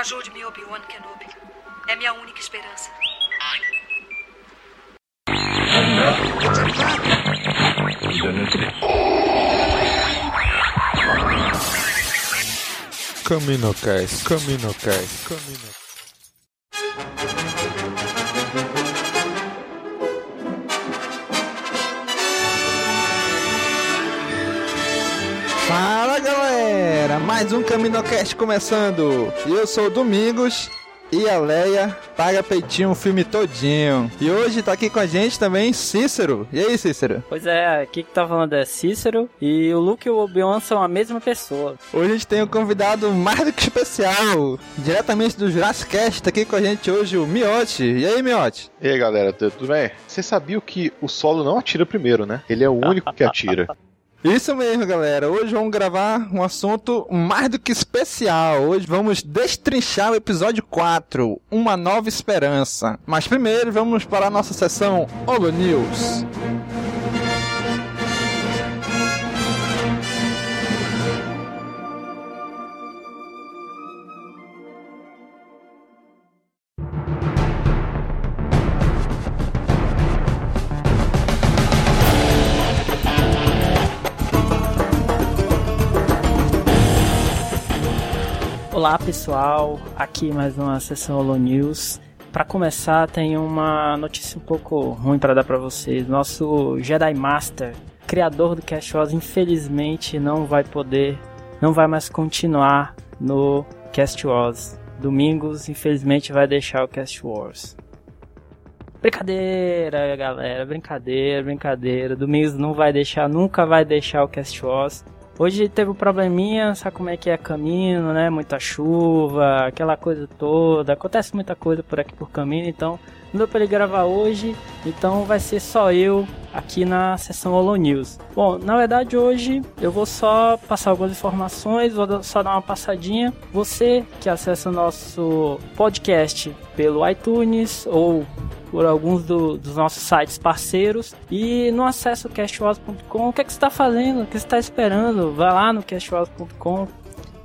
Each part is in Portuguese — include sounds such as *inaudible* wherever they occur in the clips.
Ajude-me, Obi-Wan Kenobi. É minha única esperança. Caminocast, Caminocast, Caminocast. Mais um Caminocast começando. E eu sou o Domingos e a Leia paga peitinho o filme todinho. E hoje tá aqui com a gente também Cícero. E aí, Cícero? Pois é, aqui que tá falando é Cícero e o Luke e o Obi-Wan são a mesma pessoa. Hoje a gente tem um convidado mais do que especial, diretamente do Jurassic Cast, tá aqui com a gente hoje o Miotti. E aí, Miotti? E aí, galera, tudo bem? Você sabia que o solo não atira primeiro, né? Ele é o único que atira. *laughs* Isso mesmo, galera. Hoje vamos gravar um assunto mais do que especial. Hoje vamos destrinchar o episódio 4, Uma Nova Esperança. Mas primeiro vamos para a nossa sessão Holo News. Olá pessoal, aqui mais uma sessão Holo News. Para começar, tem uma notícia um pouco ruim para dar para vocês. Nosso Jedi Master, criador do Cast Wars, infelizmente não vai poder, não vai mais continuar no Cast Wars. Domingos, infelizmente, vai deixar o Cast Wars. Brincadeira, galera, brincadeira, brincadeira. Domingos não vai deixar, nunca vai deixar o Cast Wars. Hoje teve um probleminha, sabe como é que é caminho, né? Muita chuva, aquela coisa toda. Acontece muita coisa por aqui por caminho, então não deu para ele gravar hoje. Então vai ser só eu aqui na sessão Holo News. Bom, na verdade hoje eu vou só passar algumas informações, vou só dar uma passadinha. Você que acessa o nosso podcast pelo iTunes ou por alguns do, dos nossos sites parceiros e no acesso castwars.com. O que, é que você está fazendo? O que você está esperando? Vai lá no castwars.com,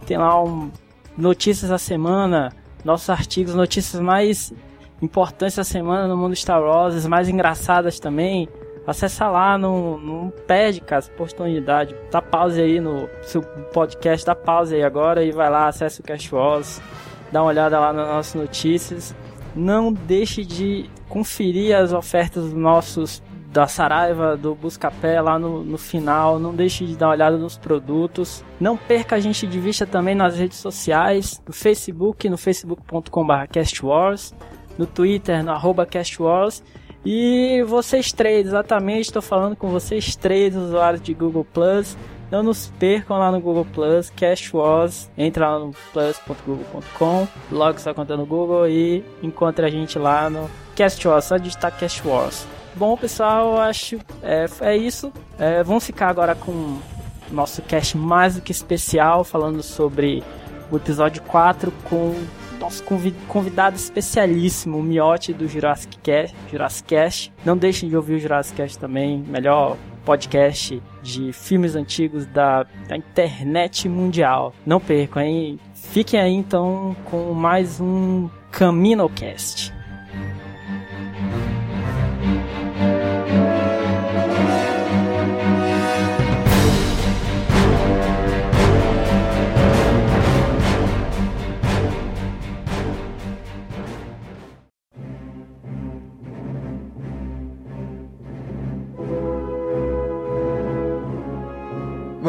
tem lá um, notícias da semana, nossos artigos, notícias mais importantes da semana no mundo Star Wars, as mais engraçadas também. Acessa lá, não, não perde, cara, essa oportunidade. Dá pause aí no seu podcast, dá pause aí agora e vai lá, acessa o Cast Wars, dá uma olhada lá nas nossas notícias. Não deixe de conferir as ofertas nossos da Saraiva, do Buscapé lá no, no final. Não deixe de dar uma olhada nos produtos. Não perca a gente de vista também nas redes sociais, no Facebook, no facebook.com.br castwars, no Twitter, no arroba castwars. E vocês três, exatamente, estou falando com vocês três, usuários de Google Plus. Não nos percam lá no Google Plus, Cash Wars. Entra lá no plus.google.com, logo sua conta no Google e encontre a gente lá no Cast Wars, só digitar Cast Wars. Bom, pessoal, acho é, é isso. É, vamos ficar agora com nosso cast mais do que especial, falando sobre o episódio 4 com nosso convidado especialíssimo, o Miotti do Jurassic Cast, Jurassic Cast. Não deixem de ouvir o Jurassic Cast também, melhor podcast de filmes antigos da, da internet mundial. Não percam, hein? Fiquem aí então com mais um CaminoCast.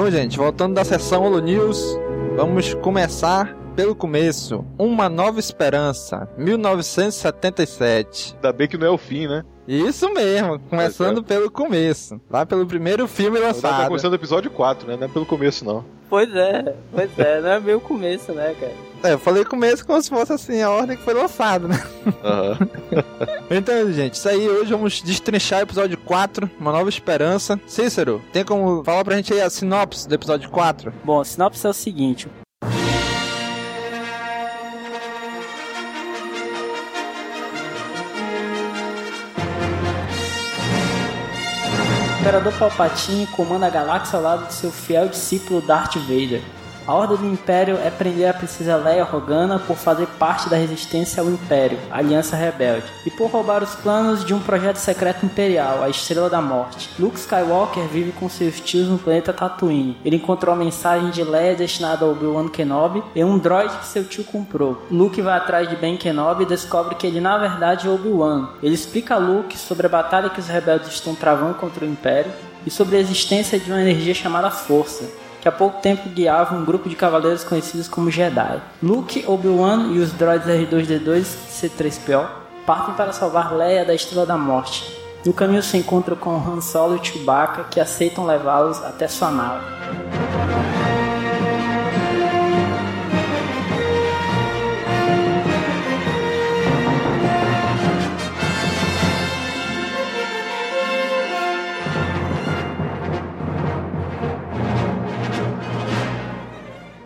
Bom, gente, voltando da sessão Holo News, vamos começar pelo começo. Uma Nova Esperança, 1977. Ainda bem que não é o fim, né? Isso mesmo, começando pelo começo. Lá pelo primeiro filme Tá lançado. começando o episódio 4, né? Não é pelo começo, não. Pois é, pois é, não é meio começo, né, cara? É, eu falei começo como se fosse assim a ordem que foi lançado, né? Aham. *laughs* Então, gente, isso aí hoje vamos destrinchar o episódio 4, Uma Nova Esperança. Cícero, tem como falar pra gente aí a sinopse do episódio 4? Bom, a sinopse é o seguinte: O Imperador Palpatine comanda a galáxia ao lado de seu fiel discípulo Darth Vader. A ordem do Império é prender a princesa Leia Organa por fazer parte da resistência ao Império, Aliança Rebelde, e por roubar os planos de um projeto secreto imperial, a Estrela da Morte. Luke Skywalker vive com seus tios no planeta Tatooine. Ele encontrou a mensagem de Leia destinada a Obi-Wan Kenobi e um droid que seu tio comprou. Luke vai atrás de Ben Kenobi e descobre que ele na verdade é Obi-Wan. Ele explica a Luke sobre a batalha que os rebeldes estão travando contra o Império e sobre a existência de uma energia chamada Força que há pouco tempo guiava um grupo de cavaleiros conhecidos como Jedi. Luke, Obi-Wan e os droids R2-D2 C-3PO partem para salvar Leia da Estrela da Morte. No caminho se encontram com Han Solo e Chewbacca que aceitam levá-los até sua nave.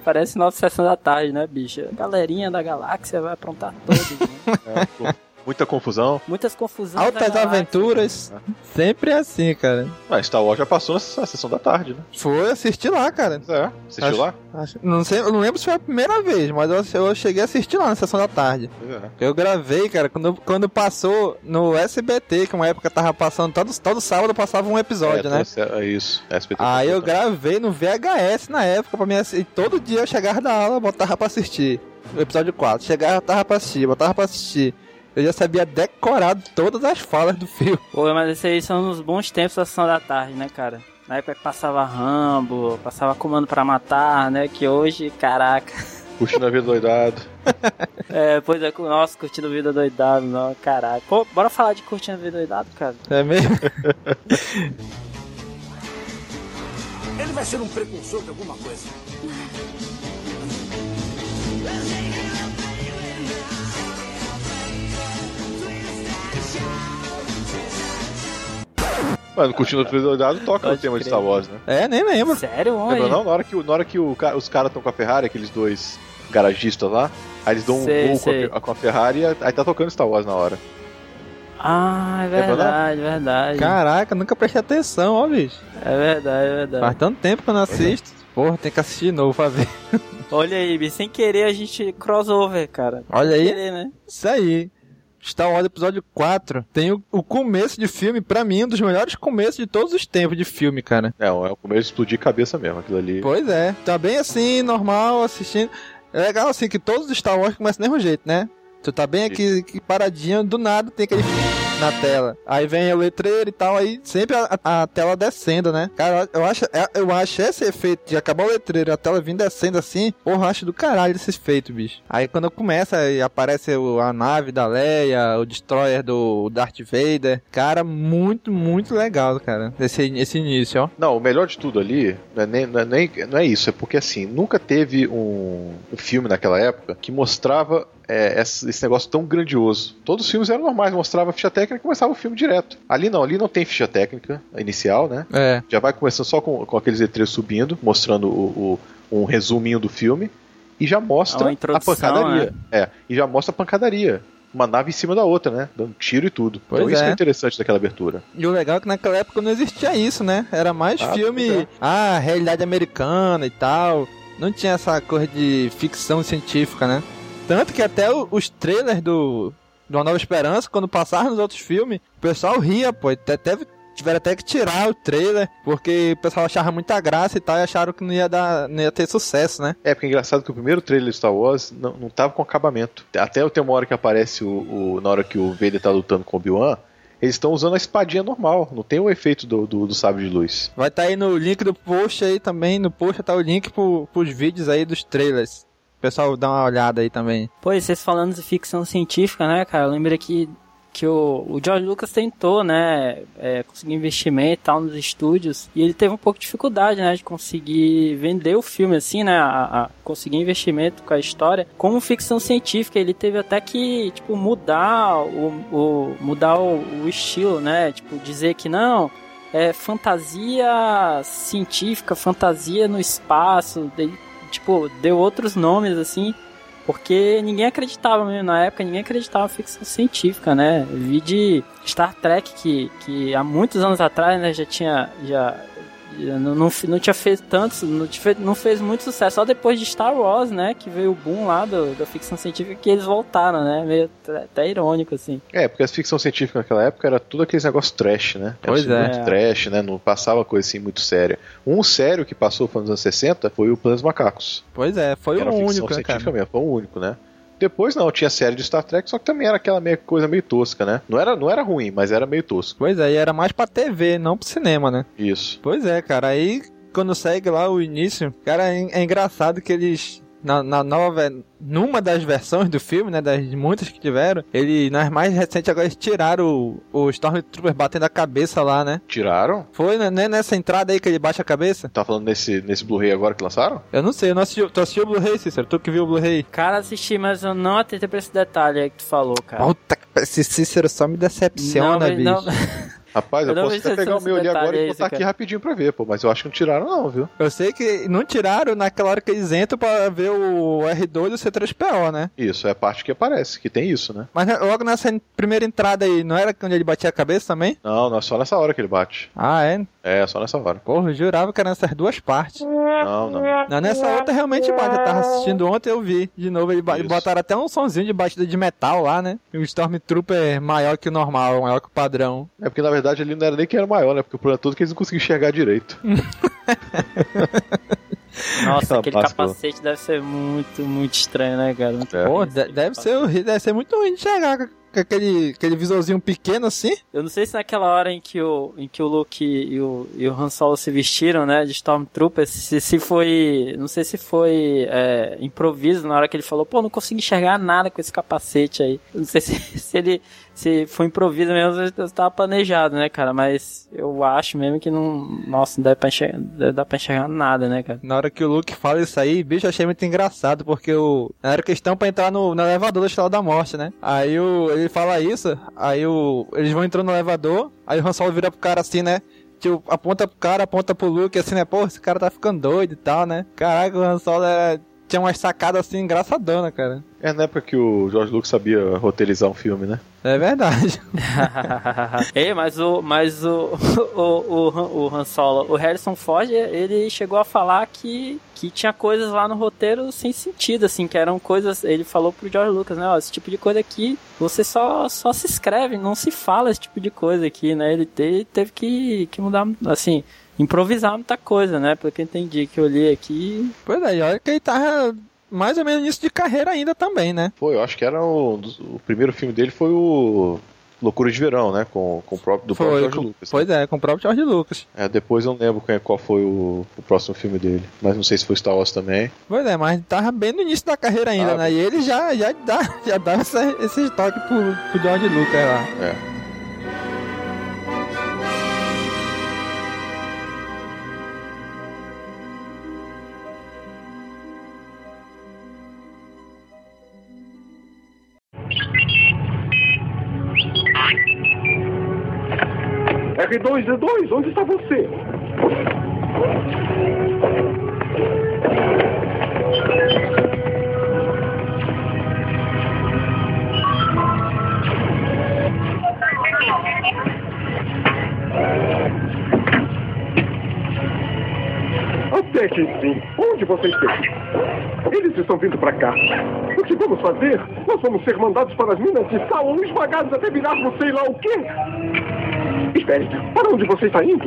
Parece nossa sessão da tarde, né, bicha? Galerinha da galáxia vai aprontar todos, né? *laughs* É, muita confusão. Muitas confusões. Altas aventuras. Sempre assim, cara. Mas Star Wars já passou na sessão da tarde, né? Foi assistir lá, cara. É, assistiu Acho- lá? Acho- não, sei, eu não lembro se foi a primeira vez, mas eu, eu cheguei a assistir lá na sessão da tarde. É. Eu gravei, cara, quando, quando passou no SBT, que uma época tava passando, todo, todo sábado passava um episódio, é, né? trouxe- É isso. SBT Aí eu trouxe. gravei no VHS na época pra mim assistir. E todo dia eu chegava da aula, botava pra assistir. O episódio 4. Chegava, botava pra assistir, botava pra assistir. Eu já sabia decorado todas as falas do filme. Pô, mas esses aí são os bons tempos da sessão da tarde, né, cara? Na época que passava Rambo, passava Comando pra Matar, né? Que hoje, caraca. Curtindo a vida doidado. *laughs* É, pois é, nossa, curtindo vida doidado, não, caraca. Pô, bora falar de curtindo vida doidado, cara. É mesmo? *laughs* Ele vai ser um precursor de alguma coisa. *laughs* Mano, curtindo a vida doidado toca Pode o tema de crer. Star Wars, né? É, nem lembro. Sério, Lembra onde? não? Na hora que, o- na hora que o os caras estão com a Ferrari, aqueles dois garagistas lá, aí eles dão um Sei, voo com sei. a, com a Ferrari e aí tá tocando Star Wars na hora. Ah, é Lembra não? verdade, verdade. Caraca, nunca prestei atenção, ó, bicho. É verdade, é verdade. Faz tanto tempo que eu não assisto. Porra, tem que assistir de novo pra ver. Olha aí, Bi, sem querer a gente crossover, cara. Olha Sem aí. querer, né? Isso aí. Star Wars Episódio 4 tem o, o começo de filme, pra mim, um dos melhores começos de todos os tempos de filme, cara. É, é o começo de explodir cabeça mesmo, aquilo ali. Pois é. Tá bem assim, normal, assistindo. É legal assim que todos os Star Wars começam do mesmo jeito, né? Tu tá bem aqui, aqui paradinho, do nada tem aquele na tela. Aí vem o letreiro e tal, aí sempre a, a- tela descendo, né? Cara, eu acho, é- eu acho esse efeito de acabar o letreiro a tela vindo descendo assim, porra, acho do caralho esse efeito, bicho. Aí quando começa e aparece a nave da Leia, o destroyer do Darth Vader, cara, muito, muito legal, cara, esse, esse início, ó. Não, o melhor de tudo ali não é, nem, não, é nem- não é isso, é porque assim, nunca teve um, um filme naquela época que mostrava é, esse, negócio tão grandioso. Todos os filmes eram normais, mostrava ficha técnica e começava o filme direto. Ali não, ali não tem ficha técnica inicial, né? É. Já vai começando só com, com aqueles letreiros subindo, mostrando o, o- um resuminho do filme. E já É mostra uma a pancadaria. É, e já mostra a pancadaria. Uma nave em cima da outra, né? Dando tiro e tudo. Pois então isso é. que é interessante daquela abertura. E o legal é que naquela época não existia isso, né? Era mais Ah, filme, pois é. ah, realidade americana e tal. Não tinha essa coisa de ficção científica, né? Tanto que até os trailers do, do Uma Nova Esperança, quando passaram nos outros filmes, o pessoal ria, pô. Até teve, tiveram até que tirar o trailer, porque o pessoal achava muita graça e tal, e acharam que não ia, dar, não ia ter sucesso, né? É, porque é engraçado que o primeiro trailer de Star Wars não, não tava com acabamento. Até tem uma hora que aparece o, o- na hora que o Vader tá lutando com o Obi-Wan, eles estão usando a espadinha normal, não tem o efeito do, do, do sabre de luz. Vai estar aí no link do post aí também, no post tá o link pro, pros vídeos aí dos trailers. Pessoal dá uma olhada aí também. E vocês falando de ficção científica, né, cara? Eu lembrei que, que o, o George Lucas tentou, né, é, conseguir investimento e tal nos estúdios. E ele teve um pouco de dificuldade, né, de conseguir vender o filme, assim, né, a, a conseguir investimento com a história. Como ficção científica, ele teve até que, tipo, mudar o, o, mudar o, o estilo, né? Tipo, dizer que não, é fantasia científica, fantasia no espaço, de- tipo, deu outros nomes assim, porque ninguém acreditava mesmo na época, ninguém acreditava em ficção científica, né? Vi de Star Trek que, que há muitos anos atrás, né, já tinha já Não, não, não tinha feito tantos, não, tinha, não fez muito sucesso. Só depois de Star Wars, né? Que veio o boom lá do, da ficção científica que eles voltaram, né? Meio até irônico, assim. É, porque a ficção científica naquela época era tudo aqueles negócios trash, né? Era Pois é. Muito trash, né? Não passava coisa assim muito séria. Um sério que passou foi nos anos 60 foi o Planos Macacos. Pois é, foi o único, né, científica cara? mesmo, foi o único, né? Depois não, tinha série de Star Trek, só que também era aquela meio, coisa meio tosca, né? Não era, não era ruim, mas era meio tosco. Pois é, e era mais pra TV, não pro cinema, né? Isso. Pois é, cara, aí quando segue lá o início, cara, é, é engraçado que eles. Na, na nova. Numa das versões do filme, né? Das muitas que tiveram, ele, nas mais recentes, agora eles tiraram o, o Stormtrooper batendo a cabeça lá, né? Tiraram? Foi né, né, nessa entrada aí que ele baixa a cabeça? Tá falando nesse, nesse Blu-ray agora que lançaram? Eu não sei, eu não assisti. Tu assistiu o Blu-ray, Cícero? Tu que viu o Blu-ray? Cara, assisti, mas eu não atentei pra esse detalhe aí que tu falou, cara. Puta, que- esse Cícero só me decepciona, Não, bicho. não- *laughs* Rapaz, eu, Eu posso até pegar o meu ali agora é e botar aqui cara. rapidinho pra ver, pô. Mas eu acho que não tiraram, não, viu? Eu sei que não tiraram naquela hora que eles entram pra ver o R2 e o C3PO, né? Isso, é a parte que aparece, que tem isso, né? Mas logo nessa primeira entrada aí, não era quando ele batia a cabeça também? Não, não é só nessa hora que ele bate. Ah, é? É, só nessa hora. Porra, eu jurava que era nessas duas partes. Não, não. Não, nessa outra realmente bate. Eu tava assistindo ontem eu vi. De novo, ele ba- Isso. botaram até um sonzinho de batida de metal lá, né? E o Stormtrooper maior que o normal, maior que o padrão. É porque na verdade ele não era nem que era maior, né? Porque o problema todo é que eles não conseguiam enxergar direito. *laughs* Nossa, *laughs* aquele lascou. capacete deve ser muito, muito estranho, né, cara? Muito É. Pô, de- deve ser, deve ser muito ruim de chegar com, aquele, aquele visorzinho pequeno assim. Eu não sei se naquela hora em que o, em que o Luke e o, e o Han Solo se vestiram, né, de Stormtrooper, se, se foi, não sei se foi é, improviso na hora que ele falou, pô, não consigo enxergar nada com esse capacete aí. Eu não sei *laughs* se, se ele, se foi improviso mesmo, estava planejado, né, cara, mas eu acho mesmo que não, nossa, não deve pra enxergar, deve dar pra enxergar nada, né, cara. Na hora que o Luke fala isso aí, bicho, achei muito engraçado, porque o. Na hora que eles estão pra entrar no, no elevador da Estrela da Morte, né? Aí o, ele fala isso, aí o, eles vão entrando no elevador, aí o Han Solo vira pro cara assim, né? Tipo, aponta pro cara, aponta pro Luke, assim, né? Pô, esse cara tá ficando doido e tal, né? Caraca, o Han Solo é, tinha umas sacadas assim engraçadona, cara. É na época que o George Lucas sabia roteirizar um filme, né? É verdade. *laughs* *laughs* Ei, mas o, mas o, o, o, o Han Solo, o Harrison Ford, ele chegou a falar que, que tinha coisas lá no roteiro sem sentido, assim, que eram coisas, ele falou pro George Lucas, né, ó, esse tipo de coisa aqui, você só, só se escreve, não se fala esse tipo de coisa aqui, né, ele te- teve que, que mudar, assim, improvisar muita coisa, né, pelo que eu entendi, que eu li aqui, Pois é, e olha que ele tava mais ou menos nisso de carreira ainda também, né? Pô, eu acho que era o, o primeiro filme dele foi o Loucura de Verão, né? Com, com o próprio, do próprio George com- Lucas. né? Pois é, com o próprio George Lucas. É, depois eu não lembro qual- qual foi o, o próximo filme dele. Mas não sei se foi Star Wars também. Pois é, mas tava bem no início da carreira ainda, Ah, né? E ele já, já dá, *laughs* já dá essa, esse toque pro, pro George Lucas lá. É. R2D2, onde está você? Até que enfim, onde você esteve? Eles estão vindo para cá. O que vamos fazer? Nós vamos ser mandados para as minas de sal ou esmagados até virarmos sei lá o quê? Espere, para onde você está indo?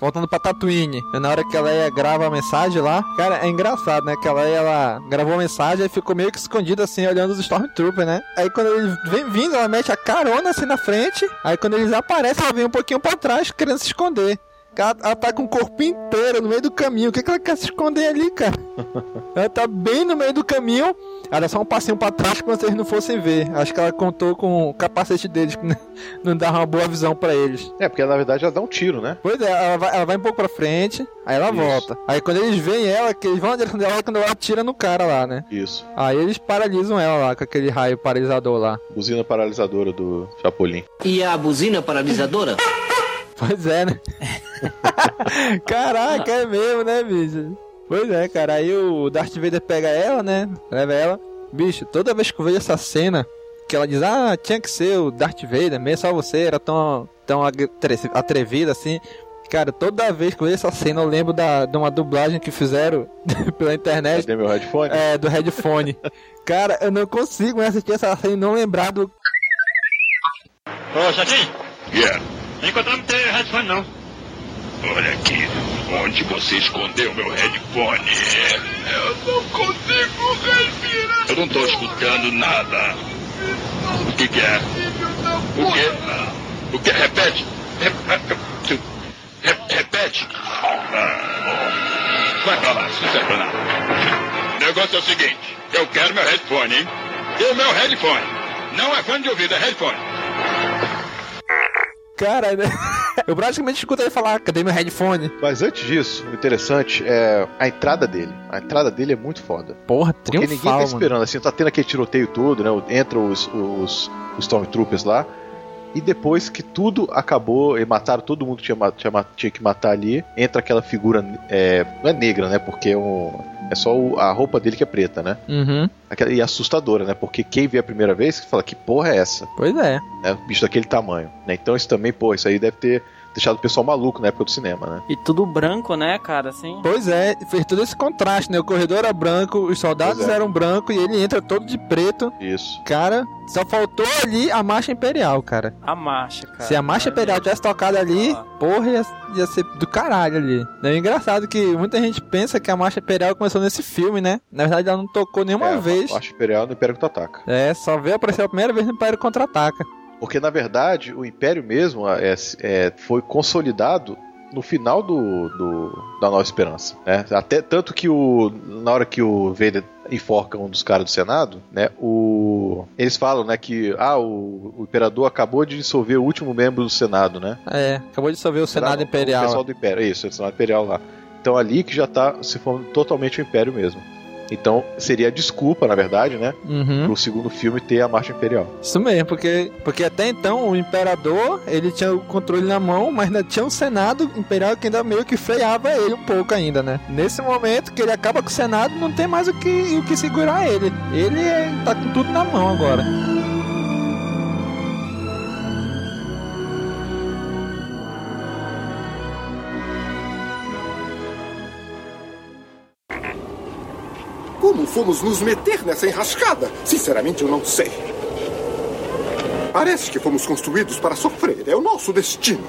Voltando pra Tatooine, na hora que ela ia gravar a mensagem lá, cara, é engraçado, né? Que ela, ela gravou a mensagem e ficou meio que escondida assim, olhando os Stormtroopers, né? Aí quando eles vêm vindo, ela mete a carona assim na frente, aí quando eles aparecem, ela vem um pouquinho pra trás, querendo se esconder. Ela, ela tá com o corpo inteiro no meio do caminho. O que, que ela quer se esconder ali, cara? *laughs* ela tá bem no meio do caminho. Ela dá só um passinho pra trás se eles não fossem ver. Acho que ela contou com o capacete deles, que *laughs* não dava uma boa visão pra eles. É, porque na verdade ela dá um tiro, né? Pois é, ela vai, ela vai um pouco pra frente, aí ela Isso. volta. Aí quando eles veem ela, que eles vão na direção dela quando ela atira no cara lá, né? Isso. Aí eles paralisam ela lá, com aquele raio paralisador lá. Buzina paralisadora do Chapolin. E a buzina paralisadora? *laughs* Pois é, né? *laughs* Caraca, é mesmo, né, bicho? Pois é, cara. Aí o Darth Vader pega ela, né? Leva ela. Bicho, toda vez que eu vejo essa cena, que ela diz, ah, tinha que ser o Darth Vader mesmo, só você era tão, tão atre- atrevido assim. Cara, toda vez que eu vejo essa cena eu lembro da, de uma dublagem que fizeram *laughs* pela internet Cadê meu headphone? é, do headphone. *laughs* Cara, eu não consigo assistir essa cena e não lembrar do. Ô, Jardim, Yeah. Não encontramos teu headphone, não. Olha aqui, onde você escondeu meu headphone? Eu não consigo respirar. Eu não tô escutando nada. O que, que é? O que? O que? Repete. Re- re- repete. Vai pra lá, nada. O negócio é o seguinte, eu quero meu headphone, hein? E meu headphone. Não é fone de ouvido, é headphone. Cara, né? eu praticamente escuto ele falar, cadê meu headphone? Mas antes disso, o interessante é a entrada dele. A entrada dele é muito foda. Porra, Porque ninguém tá triunfal, mano. esperando, assim, tá tendo aquele tiroteio todo, né? Entram os, os, os Stormtroopers lá. E depois que tudo acabou e mataram todo mundo que tinha, tinha, tinha que matar ali, entra aquela figura. É, não é negra, né? Porque é, um, é só o- a roupa dele que é preta, né? Uhum, Aquela, e assustadora, né? Porque quem vê a primeira vez fala: que porra é essa? pois é. Né? Um bicho daquele tamanho. Né? Então isso também, pô, isso aí deve ter deixado o pessoal maluco na época do cinema, né? E tudo branco, né, cara, assim. Pois é, fez todo esse contraste, né? O corredor era branco, os soldados é. eram brancos e ele entra todo de preto. Isso. Cara, só faltou ali a marcha imperial, cara. A marcha, cara. Se a marcha imperial tivesse tocado ali, Ó. porra, ia, ia ser do caralho ali. É engraçado que muita gente pensa que a marcha imperial começou nesse filme, né? Na verdade, ela não tocou nenhuma é, vez. A Marcha Imperial no Império Contra-Ataca. É, só veio aparecer a primeira vez no Império Contra-Ataca. Porque, na verdade, o Império mesmo é, é, foi consolidado no final do, do- da Nova Esperança. Né? Até tanto que o, na hora que o Vader enforca um dos caras do Senado, né, o, eles falam né, que ah, o, o Imperador acabou de dissolver o último membro do Senado, né? É, acabou de dissolver o Senado Será? O Imperial. pessoal do Império, isso, o Senado Imperial lá. Então ali que já tá se formando totalmente o Império mesmo. Então seria a desculpa, na verdade, né, Uhum. pro segundo filme ter a Marcha Imperial. Isso mesmo, porque, porque até então o imperador ele tinha o controle na mão, mas ainda tinha um senado imperial que ainda meio que freava ele um pouco ainda, né? Nesse momento que ele acaba com o senado, não tem mais o que, o que segurar ele. Ele é- tá com tudo na mão agora. Fomos nos meter nessa enrascada? Sinceramente, eu não sei. Parece que fomos construídos para sofrer. É o nosso destino.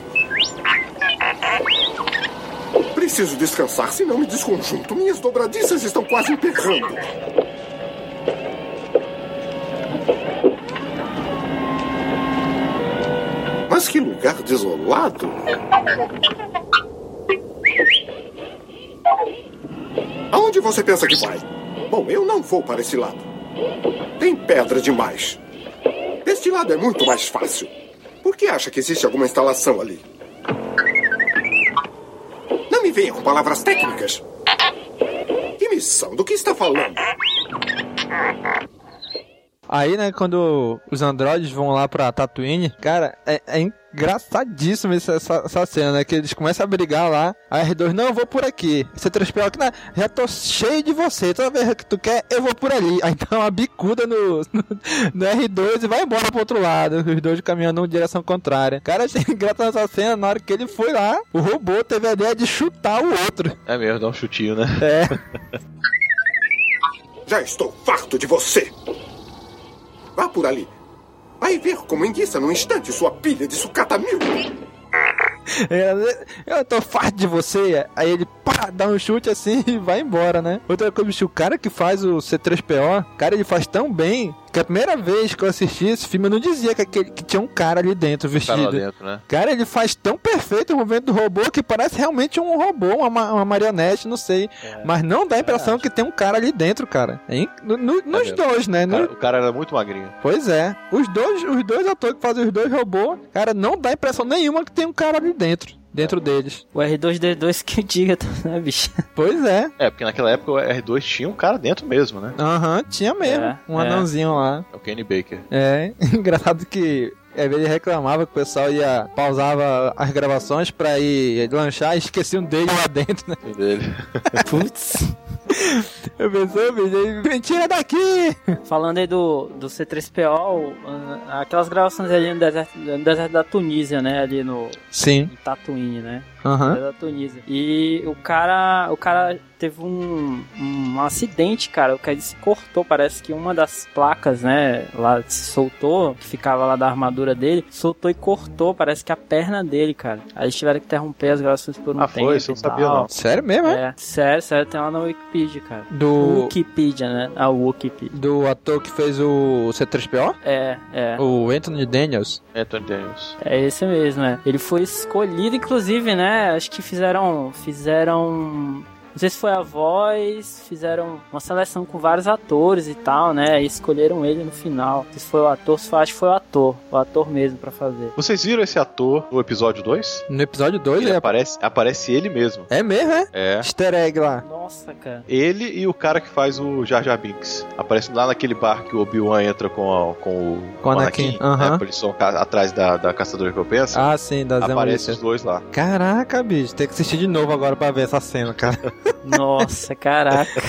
Preciso descansar, senão me desconjunto. Minhas dobradiças estão quase emperrando. Mas que lugar desolado. Aonde você pensa que vai? Bom, eu não vou para esse lado. Tem pedra demais. Este lado é muito mais fácil. Por que acha que existe alguma instalação ali? Não me venha com palavras técnicas. Que missão? Do que está falando? Aí, né, quando os androides vão lá pra Tatooine, cara, é, é engraçadíssimo essa, essa, essa cena, né? Que eles começam a brigar lá. A R2, não, eu vou por aqui. Você transpira aqui, não, já tô cheio de você. Toda vez que tu quer, eu vou por ali. Aí dá uma bicuda no, no, no R2 e vai embora pro outro lado. Os dois caminhando em direção contrária. Cara, achei *laughs* engraçado essa cena. Na hora que ele foi lá, o robô teve a ideia de chutar o outro. É mesmo, dá um chutinho, né? É. *laughs* Já estou farto de você. Vá por ali. Vai ver como enguiça num instante sua pilha de sucata mil. *laughs* É, Eu tô farto de você. Aí ele pá, dá um chute assim *laughs* e vai embora, né? Outra coisa, bicho, o cara que faz o C3PO, cara, ele faz tão bem que a primeira vez que eu assisti esse filme eu não dizia que, aquele, que tinha um cara ali dentro Tá vestido. lá dentro, né? Cara, ele faz tão perfeito o movimento do robô que parece realmente um robô, uma, ma- uma marionete, não sei. Mas não dá a impressão que tem um cara ali dentro, cara. É no- no- nos mesmo. dois, né? O No- cara, o cara era muito magrinho. Pois é. Os dois, os dois atores que fazem os dois robôs, cara, não dá impressão nenhuma que tem um cara ali dentro. Dentro deles. O R2D2 que *laughs* diga, né, bicho? Pois é. É, porque naquela época o R2 tinha um cara dentro mesmo, né? Aham, tinha mesmo. É, um é. anãozinho lá. É o Kenny Baker. É, *laughs* engraçado que vezes ele reclamava que o pessoal ia pausava as gravações pra ir lanchar e esqueciam dele lá dentro, né? Dele. Putz. *laughs* Eu pensei, bicho, me tira daqui! Falando aí do, do C3PO, aquelas gravações ali no deserto, no deserto da Tunísia, né? Ali no. Sim. Em Tatooine, né? Aham. da Tunísia. E o cara, o cara teve um, um acidente, cara. O cara se cortou, parece que uma das placas, né, lá se soltou, que ficava lá da armadura dele, soltou e cortou, parece que a perna dele, cara. Aí eles tiveram que interromper as gravações por um Ah, tempo. foi? Isso eu não sabia, não. Sério mesmo, é? É, sério, sério, tem lá na Wikipedia, cara. Do, Wikipedia, né? A Wikipedia. do ator que fez o C3PO? É, é. O Anthony Daniels. Anthony Daniels. É esse mesmo, é. Ele foi escolhido, inclusive, né? Acho que fizeram. Fizeram. Não sei se foi a voz, fizeram uma seleção com vários atores e tal, né? E escolheram ele no final. Se foi o ator, se foi, acho que foi o ator. O ator mesmo pra fazer. Vocês viram esse ator no episódio 2? No episódio 2 Ele ele aparece, aparece ele mesmo. É mesmo, é? É. Easter egg lá. Nossa, cara. Ele e o cara que faz o Jar Jar Binks. Aparece lá naquele bar que o Obi-Wan entra com, a- com o Com o Anakin, aham. né, eles são atrás da, da caçadora de recompensa. Ah, sim, da Zé Aparece os dois lá. Caraca, bicho, tem que assistir de novo agora pra ver essa cena, cara. Nossa, caraca.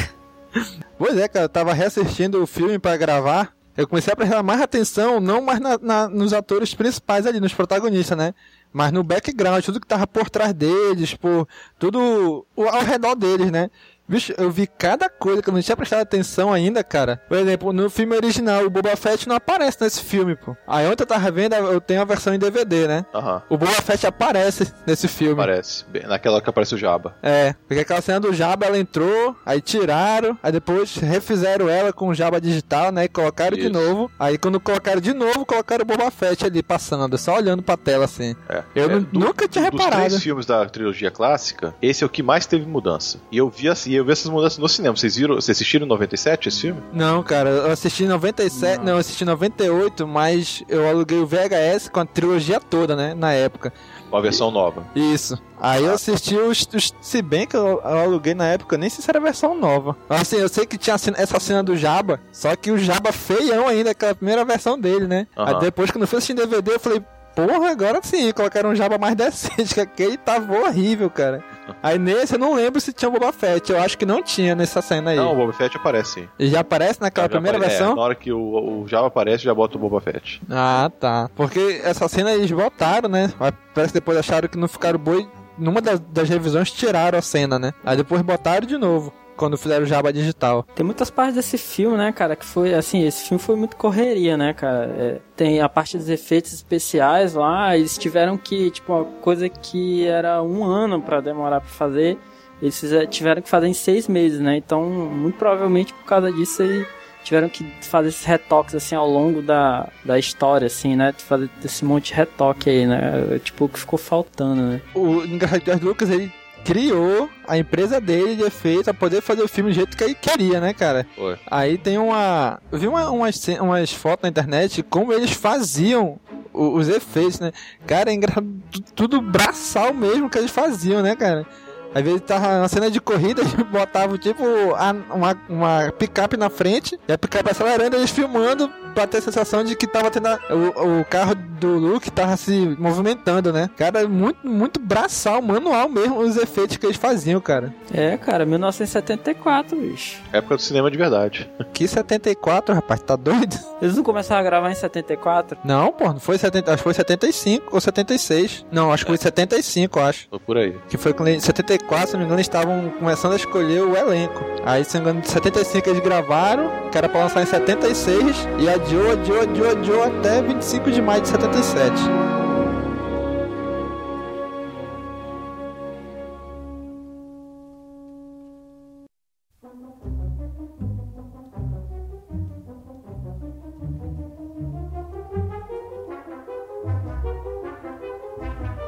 *laughs* pois é, cara, eu tava reassistindo o filme pra gravar. Eu comecei a prestar mais atenção, não mais na- na- nos atores principais ali, nos protagonistas, né? Mas no background, tudo que tava por trás deles, por tudo ao redor deles, né? Bicho, eu vi cada coisa que eu não tinha prestado atenção ainda, cara. Por exemplo, no filme original, o Boba Fett não aparece nesse filme, pô. Aí ontem eu tava vendo, eu tenho a versão em DVD, né? Aham. O Boba Fett aparece nesse filme. Aparece. Bem, Naquela hora que aparece o Jabba. É, porque aquela cena do Jabba, ela entrou, aí tiraram, aí depois refizeram ela com o Jabba digital, né, e colocaram de Isso. novo. Aí quando colocaram de novo, colocaram o Boba Fett ali passando, só olhando pra tela assim. É. Eu É, do- nunca tinha Dos reparado. três filmes da trilogia clássica, esse é o que mais teve mudança. E eu vi assim, eu vi essas mudanças no cinema. Vocês viram? Vocês assistiram em 97 esse filme? Não, cara, eu assisti em 97, não. eu assisti em 98, mas eu aluguei o VHS com a trilogia toda, né, na época. Uma versão nova. Isso. Aí eu assisti os, os- Se bem que eu, eu aluguei na época, nem sei se era a versão nova. Assim, eu sei que tinha a cena- essa cena do Jabba, só que o Jabba feião ainda, aquela primeira versão dele, né? Aham. Aí depois, quando eu fui assistir em DVD, eu falei, porra, agora sim, colocaram um Jabba mais *laughs* decente, que aquele tava horrível, cara. Aí nesse eu não lembro se tinha o Boba Fett, eu acho que não tinha nessa cena aí. Não, o Boba Fett aparece sim. Ele já aparece naquela Já primeira apare- é, versão? na hora que o, o Jabba aparece, já bota o Boba Fett. Ah, tá. Porque essa cena eles botaram, né? Mas Parece que depois acharam que não ficaram boi. Numa das, das revisões tiraram a cena, né? Aí depois botaram de novo. Quando fizeram o Jabba digital. Tem muitas partes desse filme, né, cara, que foi, assim, esse filme foi muito correria, né, cara. É, tem a parte dos efeitos especiais lá, eles tiveram que, tipo, uma coisa que era um ano pra demorar pra fazer, eles tiveram que fazer em seis meses, né. Então, muito provavelmente por causa disso, eles tiveram que fazer esses retoques, assim, ao longo da, da história, assim, né. Fazer esse monte de retoque aí, né. Tipo, o que ficou faltando, né. O engraçado George Lucas, ele criou a empresa dele de efeitos pra poder fazer o filme do jeito que ele queria, né, cara? Foi. Aí tem uma. Eu vi uma- umas, umas fotos na internet de como eles faziam o- os efeitos, né? Cara, é engra... tu- tudo braçal mesmo que eles faziam, né, cara? Às vezes tava na cena de corrida, *laughs* eles botavam tipo a- uma, uma picape na frente e a picape acelerando, eles filmando pra ter a sensação de que tava tendo a- o, o carro do Luke tava se movimentando, né? Cara, muito, muito braçal, manual mesmo os efeitos que eles faziam, cara. É, cara, 1974, bicho. Época do cinema de verdade. Que 74, rapaz, tá doido? Eles não começaram a gravar em 74? Não, pô, não foi 70, acho que foi 75 ou 76. Não, acho que foi 75, eu acho. Foi por aí. Que foi quando em 74, se não me engano, estavam começando a escolher o elenco. Aí, se não me engano, em 75 eles gravaram, que era pra lançar em 76, e adiou, adiou, adiou, adiou até 25 de maio de 77.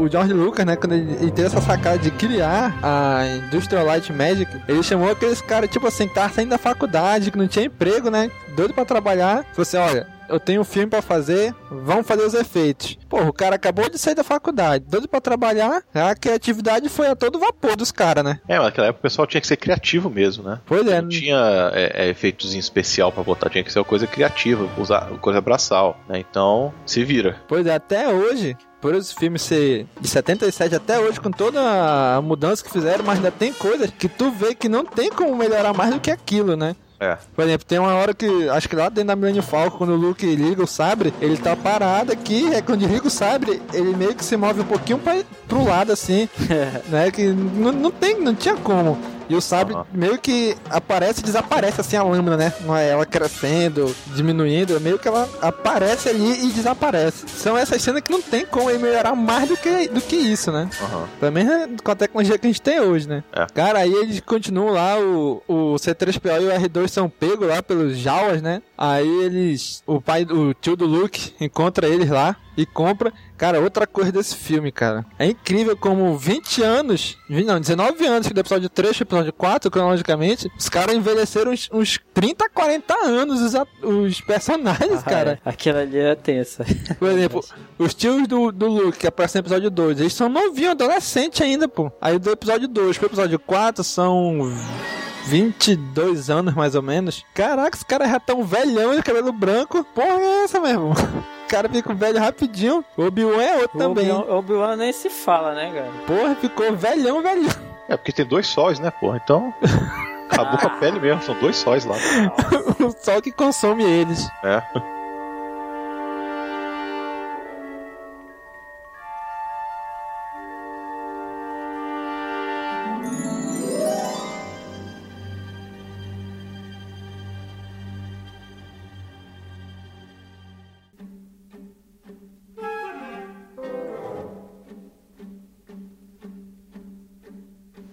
O George Lucas, né, quando ele, ele teve essa sacada de criar a Industrial Light Magic, ele chamou aqueles caras, tipo assim, que tava saindo da faculdade, que não tinha emprego, né, doido pra trabalhar. Falou assim, olha, eu tenho um filme pra fazer, vamos fazer os efeitos. Porra, o cara acabou de sair da faculdade, doido pra trabalhar, a criatividade foi a todo vapor dos caras, né? É, mas naquela época o pessoal tinha que ser criativo mesmo, né? Pois é. Não tinha é, é, efeitos em especial pra botar, tinha que ser uma coisa criativa, usar coisa braçal, né? Então, se vira. Pois é, até hoje, por esse filme ser de 77 até hoje, com toda a mudança que fizeram, mas ainda tem coisas que tu vê que não tem como melhorar mais do que aquilo, né? É. Por exemplo, tem uma hora que, acho que lá dentro da Millennium Falcon, quando o Luke liga o sabre, ele tá parado aqui, é quando liga o sabre, ele meio que se move um pouquinho pra, pro lado, assim, *laughs* né, que não, não tem, não tinha como. E o sabre Aham. meio que aparece e desaparece assim a lâmina, né? Não é ela crescendo, diminuindo, é meio que ela aparece ali e desaparece. São essas cenas que não tem como ele melhorar mais do que, do que isso, né? Aham. Também é com a tecnologia que a gente tem hoje, né? É. Cara, aí eles continuam lá, o, o C3PO e o R2 são pegos lá pelos Jawas, né? Aí eles. O pai, o tio do Luke encontra eles lá e compra. Cara, outra coisa desse filme, cara. É incrível como 20 anos, 20, não, 19 anos do episódio 3 pro episódio 4, cronologicamente, os caras envelheceram uns, uns 30, 40 anos os, os personagens, cara. Ah, é. Aquilo ali é tenso. *laughs* Por exemplo, os tios do, do Luke, que aparecem no episódio 2, eles são novinhos, adolescentes ainda, pô. Aí do episódio 2 pro episódio 4 são 22 anos, mais ou menos. Caraca, os caras já tão velhão de cabelo branco. Porra, é essa, meu irmão? *laughs* O cara fica velho rapidinho. O Obi-Wan é outro O também. Obi-Wan- nem se fala, né, cara? Porra, ficou velhão, velhão. É, porque tem dois sóis, né, porra? Então. Acabou com a pele mesmo, são dois sóis lá. *laughs* o sol que consome eles. É.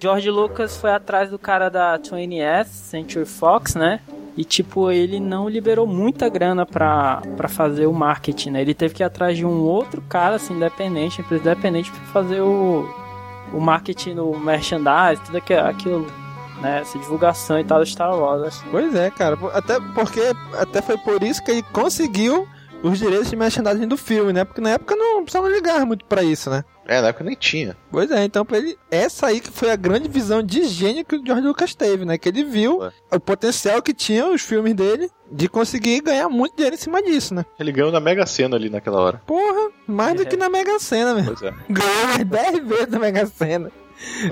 George Lucas foi atrás do cara da 20th Century Fox, né? E tipo, ele não liberou muita grana pra, pra fazer o marketing, né? Ele teve que ir atrás de um outro cara, assim, independente, empresa independente, pra fazer o, o marketing no merchandise, tudo aquilo, né? Essa divulgação e tal do Star Wars, assim. Pois é, cara. Até porque até foi por isso que ele conseguiu os direitos de merchandising do filme, né? Porque na época não precisava ligar muito pra isso, né? É, na época nem tinha. Pois é, então pra ele, essa aí que foi a grande visão de gênio que o George Lucas teve, né? Que ele viu É. o potencial que tinham os filmes dele de conseguir ganhar muito dinheiro em cima disso, né? Ele ganhou na Mega Sena ali naquela hora. Porra, mais do É. que na Mega Sena, mesmo. Pois é. *laughs* Ganhou mais 10 vezes na Mega Sena.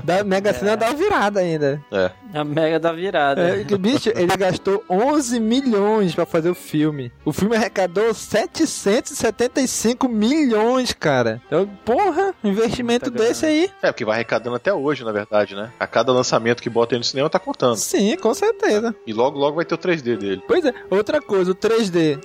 Da Mega Sena dá virada ainda. É. A mega da virada. É, que, bicho, ele gastou 11 milhões pra fazer o filme. O filme arrecadou 775 milhões, cara. Então, porra, um investimento Muita desse aí. É, porque vai arrecadando até hoje, na verdade, né? A cada lançamento que bota aí no cinema tá contando. Sim, com certeza. E logo, logo vai ter o 3D dele. Pois é, outra coisa, o 3D.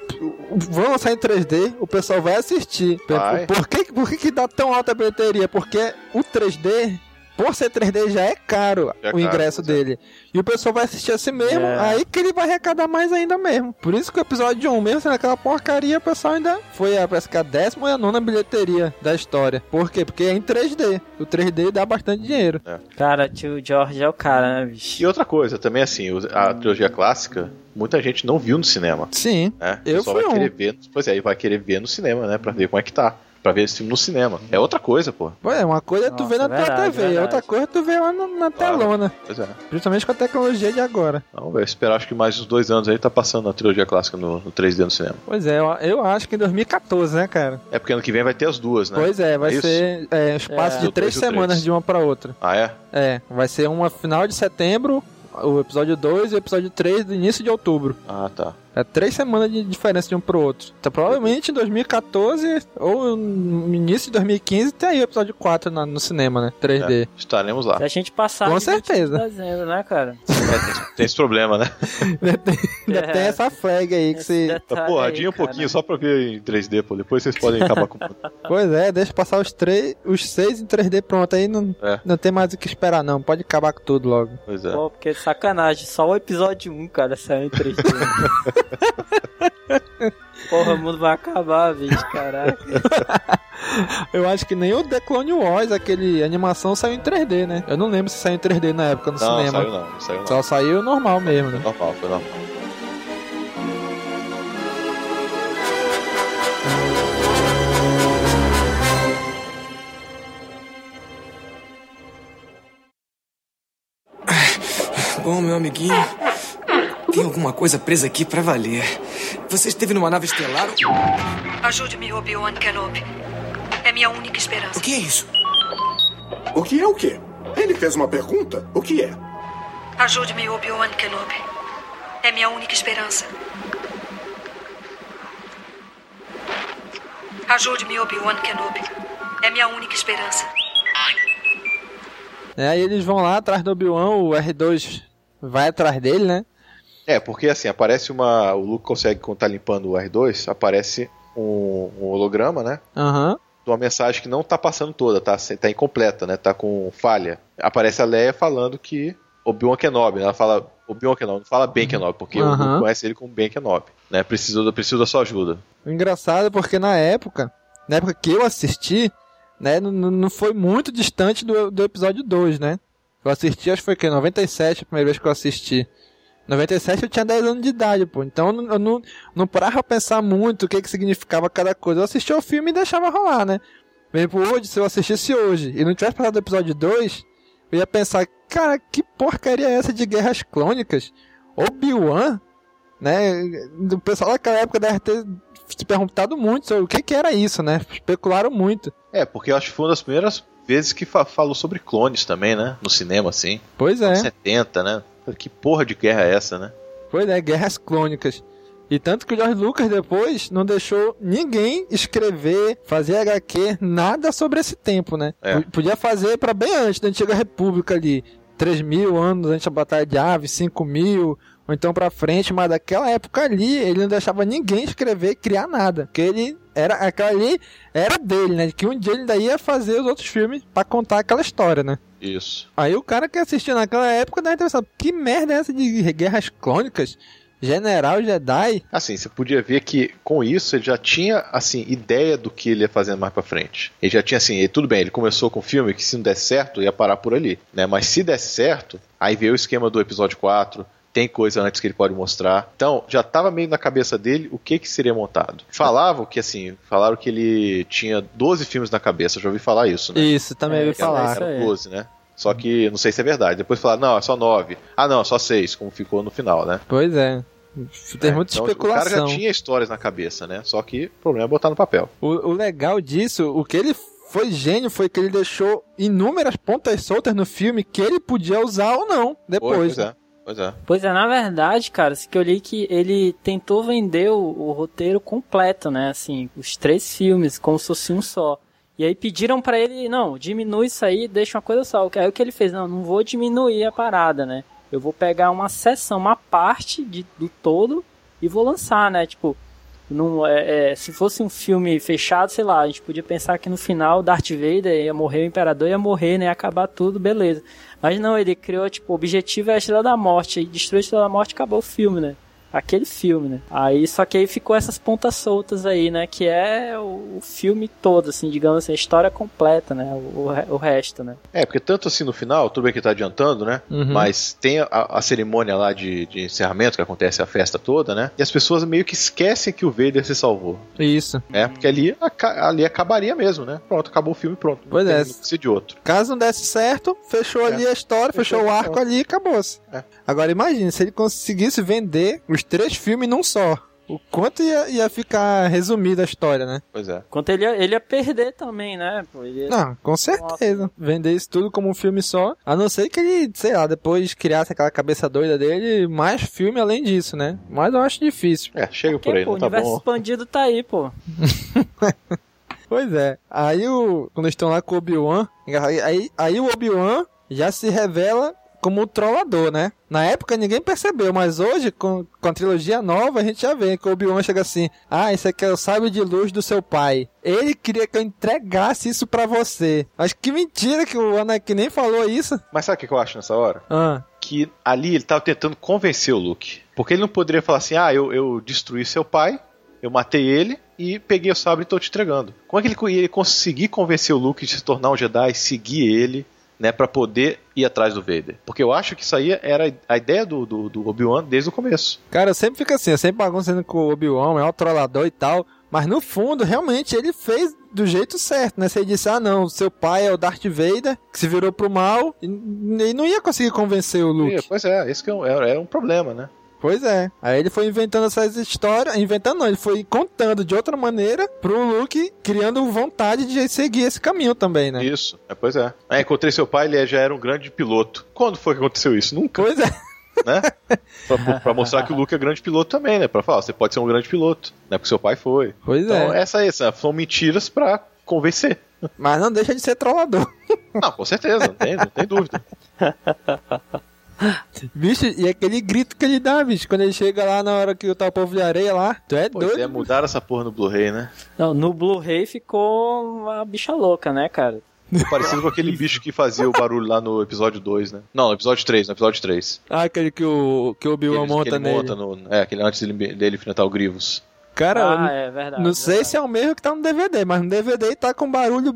Vão lançar em 3D, o pessoal vai assistir. Vai. Por, que, por que, que dá tão alta a bilheteria? Porque o 3D, por ser 3D, já é caro É o caro, ingresso é. dele. E o pessoal vai assistir assim mesmo, É. aí que ele vai arrecadar mais ainda mesmo. Por isso que o episódio 1, mesmo sendo aquela porcaria, o pessoal ainda foi a, parece que a décima e a nona bilheteria da história. Por quê? Porque é em 3D. O 3D dá bastante dinheiro. Cara, tio George é o cara, né, bicho? E outra coisa, também assim, a trilogia clássica, muita gente não viu no cinema. Sim. Né? Eu Só fui vai um. querer ver. Pois é, aí vai querer ver no cinema, né? Pra ver como é que tá. Pra ver esse filme no cinema. É outra coisa, pô. É uma coisa é tu Nossa, ver na tua verdade, TV, verdade. outra coisa é tu ver lá na, na Claro. telona. Pois é. Principalmente com a tecnologia de agora. Vamos ver, esperar acho que mais uns dois anos aí tá passando a trilogia clássica no, no 3D no cinema. Pois é, eu, eu acho que em 2014, né, cara? É porque ano que vem vai ter as duas, né? Pois é, vai É ser é, um espaço É. de três semanas três. de uma pra outra. Ah, é? É, vai ser uma final de setembro, o episódio 2 e o episódio 3 do início de outubro. Ah, tá. É três semanas de diferença de um pro outro. Então provavelmente em 2014 ou no início de 2015 tem aí o episódio 4 na- no cinema, né? 3D. É, estaremos lá. Se a gente passar Com de 20 certeza. de dezembro, né, cara? É, tem, tem esse problema, né? *laughs* Ainda tem, ainda É. tem essa flag aí que se. Pô, adia um pouquinho só pra ver em 3D, pô. Depois vocês podem acabar com. *laughs* Pois é, deixa passar os três, os seis em 3D pronto. Aí não, É. não tem mais o que esperar, não. Pode acabar com tudo logo. Pois é. Pô, porque sacanagem, só o episódio 1, cara, saiu em 3D. *laughs* *laughs* Porra, o mundo vai acabar, bicho, caraca. *laughs* Eu acho que nem o The Clone Wars, aquele animação, saiu em 3D, né? Eu não lembro se saiu em 3D na época no não, cinema. Saiu não, saiu não. Só saiu normal mesmo, né? Normal, foi normal. Bom, meu amiguinho. Tem alguma coisa presa aqui pra valer. Você esteve numa nave estelar? Ajude-me, Obi-Wan Kenobi. É minha única esperança. O que é isso? O que é o quê? Ele fez uma pergunta? O que é? Ajude-me, Obi-Wan Kenobi. É minha única esperança. Ajude-me, Obi-Wan Kenobi. É minha única esperança. É, aí eles vão lá atrás do Obi-Wan, o R2 vai atrás dele, né? É, porque assim, aparece uma. O Luke consegue, quando tá limpando o R2, aparece um, um holograma, né? Aham. De uma mensagem que não tá passando toda, tá, tá incompleta, né? Tá com falha. Aparece a Leia falando que Obi-Wan Kenobi, né? Ela fala Obi-Wan Kenobi, não fala Ben Kenobi, porque o Aham. Luke conhece ele como Ben Kenobi, né? Preciso, preciso da sua ajuda. O engraçado é porque na época, na época que eu assisti, né, não, não foi muito distante do, do episódio 2, né? Eu assisti, acho que foi o quê? 97, a primeira vez que eu assisti. 97 eu tinha 10 anos de idade, pô. Então eu não, eu não, não parava pensar muito o que que significava cada coisa. Eu assistia o filme e deixava rolar, né? Por exemplo, hoje, se eu assistisse hoje e não tivesse passado do episódio 2, eu ia pensar, cara, que porcaria é essa de guerras clônicas? Obi-Wan? Né? O pessoal daquela época deve ter se perguntado muito sobre o que que era isso, né? Especularam muito. É, porque eu acho que foi uma das primeiras vezes que fa- falou sobre clones também, né? No cinema, assim. Pois é. 70, né? Que porra de guerra é essa, né? Pois é, guerras clônicas. E tanto que o George Lucas depois não deixou ninguém escrever, fazer HQ, nada sobre esse tempo, né? É. Podia fazer para bem antes da Antiga República ali. 3 mil anos antes da Batalha de Aves, 5 mil, ou então pra frente, mas daquela época ali, ele não deixava ninguém escrever e criar nada. Porque ele era, aquela ali era dele, né? Que um dia ele ainda ia fazer os outros filmes pra contar aquela história, né? Isso. Aí o cara que assistiu naquela época ter pensado, que merda é essa de guerras clônicas? General Jedi? Assim, você podia ver que com isso ele já tinha, assim, ideia do que ele ia fazer mais pra frente. Ele já tinha, assim, ele- tudo bem, ele começou com o filme que se não der certo ia parar por ali, né? Mas se der certo, aí veio o esquema do episódio 4, tem coisa antes que ele pode mostrar. Então, já tava meio na cabeça dele o que que seria montado. Falavam que, assim, falaram que ele tinha 12 filmes na cabeça, já ouvi falar isso, né? Isso, também É, ouvi isso falar. Era 12, né? Só que não sei se é verdade. Depois falaram, não, é só 9. Ah, não, é só 6, como ficou no final, né? Pois é. Tem É, muita então, O especulação. cara já tinha histórias na cabeça, né? Só que o problema é botar no papel. O, o legal disso, o que ele foi gênio foi que ele deixou inúmeras pontas soltas no filme que ele podia usar ou não depois. Pois é, pois é. Pois é, na verdade, cara, se que eu li que ele tentou vender o, o roteiro completo, né? Assim, os três filmes, como se fosse um só. E aí pediram pra ele, não, diminui isso aí, deixa uma coisa só. Aí o que ele fez? Não, não vou diminuir a parada, né? Eu vou pegar uma seção, uma parte de, do todo e vou lançar, né? Tipo, não, é, é, se fosse um filme fechado, sei lá, a gente podia pensar que no final Darth Vader ia morrer, o Imperador ia morrer, né? Ia acabar tudo, beleza. Mas não, ele criou, tipo, o objetivo é a Estrela da Morte. E destruiu a Estrela da Morte e acabou o filme, né? Aquele filme, né? Aí, só que aí ficou essas pontas soltas aí, né? Que é o, o filme todo, assim, digamos assim, a história completa, né? O, o, o resto, né? É, porque tanto assim no final, tudo bem que tá adiantando, né? Uhum. Mas tem a, a cerimônia lá de, de encerramento, que acontece a festa toda, né? E as pessoas meio que esquecem que o Vader se salvou. Isso. É, porque ali, ali acabaria mesmo, né? Pronto, acabou o filme, pronto. Pois Não é. tem- Não precisa de outro. Caso não desse certo, fechou É. ali a história, fechou, Fechou, o arco ali e acabou-se. É. Agora imagine, se ele conseguisse vender os três filmes num só. O quanto ia, ia ficar resumida a história, né? Pois é. Quanto ele ia, ele ia perder também, né? Ia- Não, com certeza. Vender isso tudo como um filme só. A não ser que ele, sei lá, depois criasse aquela cabeça doida dele, mais filme além disso, né? Mas eu acho difícil. É, chega Porque, por aí, pô, o não tá universo bom. expandido tá aí, pô. *laughs* Pois é. Aí o. Quando estão lá com o Obi-Wan, aí, aí, aí o Obi-Wan já se revela como o trollador, né? Na época ninguém percebeu, mas hoje, com, com a trilogia nova, a gente já vê que o Obi-Wan chega assim: Ah, isso aqui é o sábio de luz do seu pai. Ele queria que eu entregasse isso pra você. Mas que mentira que o Anakin nem falou isso. Mas sabe o que eu acho nessa hora? Ah, que ali ele tava tentando convencer o Luke. Porque ele não poderia falar assim: ah, eu, eu destruí seu pai, eu matei ele e peguei o sabre e tô te entregando. Como é que ele ia conseguir convencer o Luke de se tornar um Jedi, seguir ele, né, para poder ir atrás do Vader? Porque eu acho que isso aí era a ideia do, do, do Obi-Wan desde o começo. cara, sempre fico assim, eu sempre bagunçando com o Obi-Wan, é o trollador e tal. Mas no fundo, realmente, ele fez do jeito certo, né? Se ele disse, ah não, seu pai é o Darth Vader, que se virou pro mal, e, e não ia conseguir convencer o Luke. Pois é, esse que é um, é um problema, né? Pois é. Aí ele foi inventando essas histórias, inventando não, ele foi contando de outra maneira pro Luke, criando vontade de seguir esse caminho também, né? Isso, é, pois é. Aí encontrei seu pai, ele já era um grande piloto. Quando foi que aconteceu isso? Nunca, Pois é. né? pra, pra mostrar que o Luke é grande piloto também, né? Pra falar, você pode ser um grande piloto, né? Porque seu pai foi. Pois Então, é. essa aí, essa, são mentiras pra convencer. Mas não deixa de ser trollador. Não, com certeza, não tem, não tem dúvida. *laughs* *gasps* Bicho, e aquele grito que ele dá, bicho, quando ele chega lá na hora que tá o povo de areia lá, tu é Pois doido. é, mudaram essa porra no Blu-ray, né? Não, no Blu-ray ficou uma bicha louca, né, cara? Ficou parecido com aquele bicho que fazia o barulho lá no episódio 2, né? Não, no episódio 3, no episódio 3. Ah, aquele que o, que o Obi-Wan que monta ele nele. monta no. É, aquele antes dele, dele enfrentar o Grievous. Cara, ah, é verdade. não sei verdade. se é o mesmo que tá no DVD, mas no DVD tá com barulho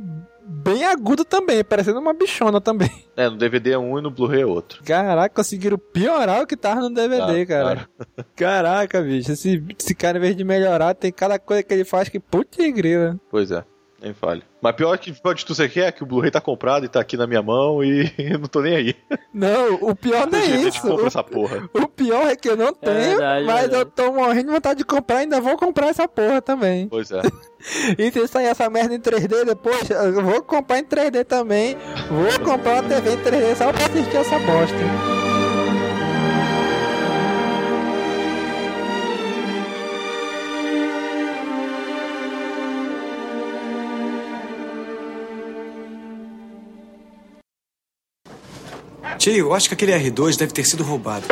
bem agudo também, parecendo uma bichona também. *laughs* É, no DVD é um e no Blu-ray é outro. Caraca, conseguiram piorar o que tava no DVD, Claro, cara. *laughs* Caraca, bicho, esse, esse cara, em vez de melhorar, tem cada coisa que ele faz que putz grila. Pois é, nem fale. Mas pior que pior de tudo isso aqui é que o Blu-ray tá comprado e tá aqui na minha mão e *laughs* eu não tô nem aí. Não, o pior não é isso. compra O, essa porra. o pior é que eu não tenho, verdade, mas verdade. eu tô morrendo de vontade de comprar, ainda vou comprar essa porra também. Pois é. *laughs* E se sair essa merda em 3D depois, eu vou comprar em 3D também. Vou comprar uma TV em 3D só pra assistir essa bosta. Tio, eu acho que aquele R2 deve ter sido roubado.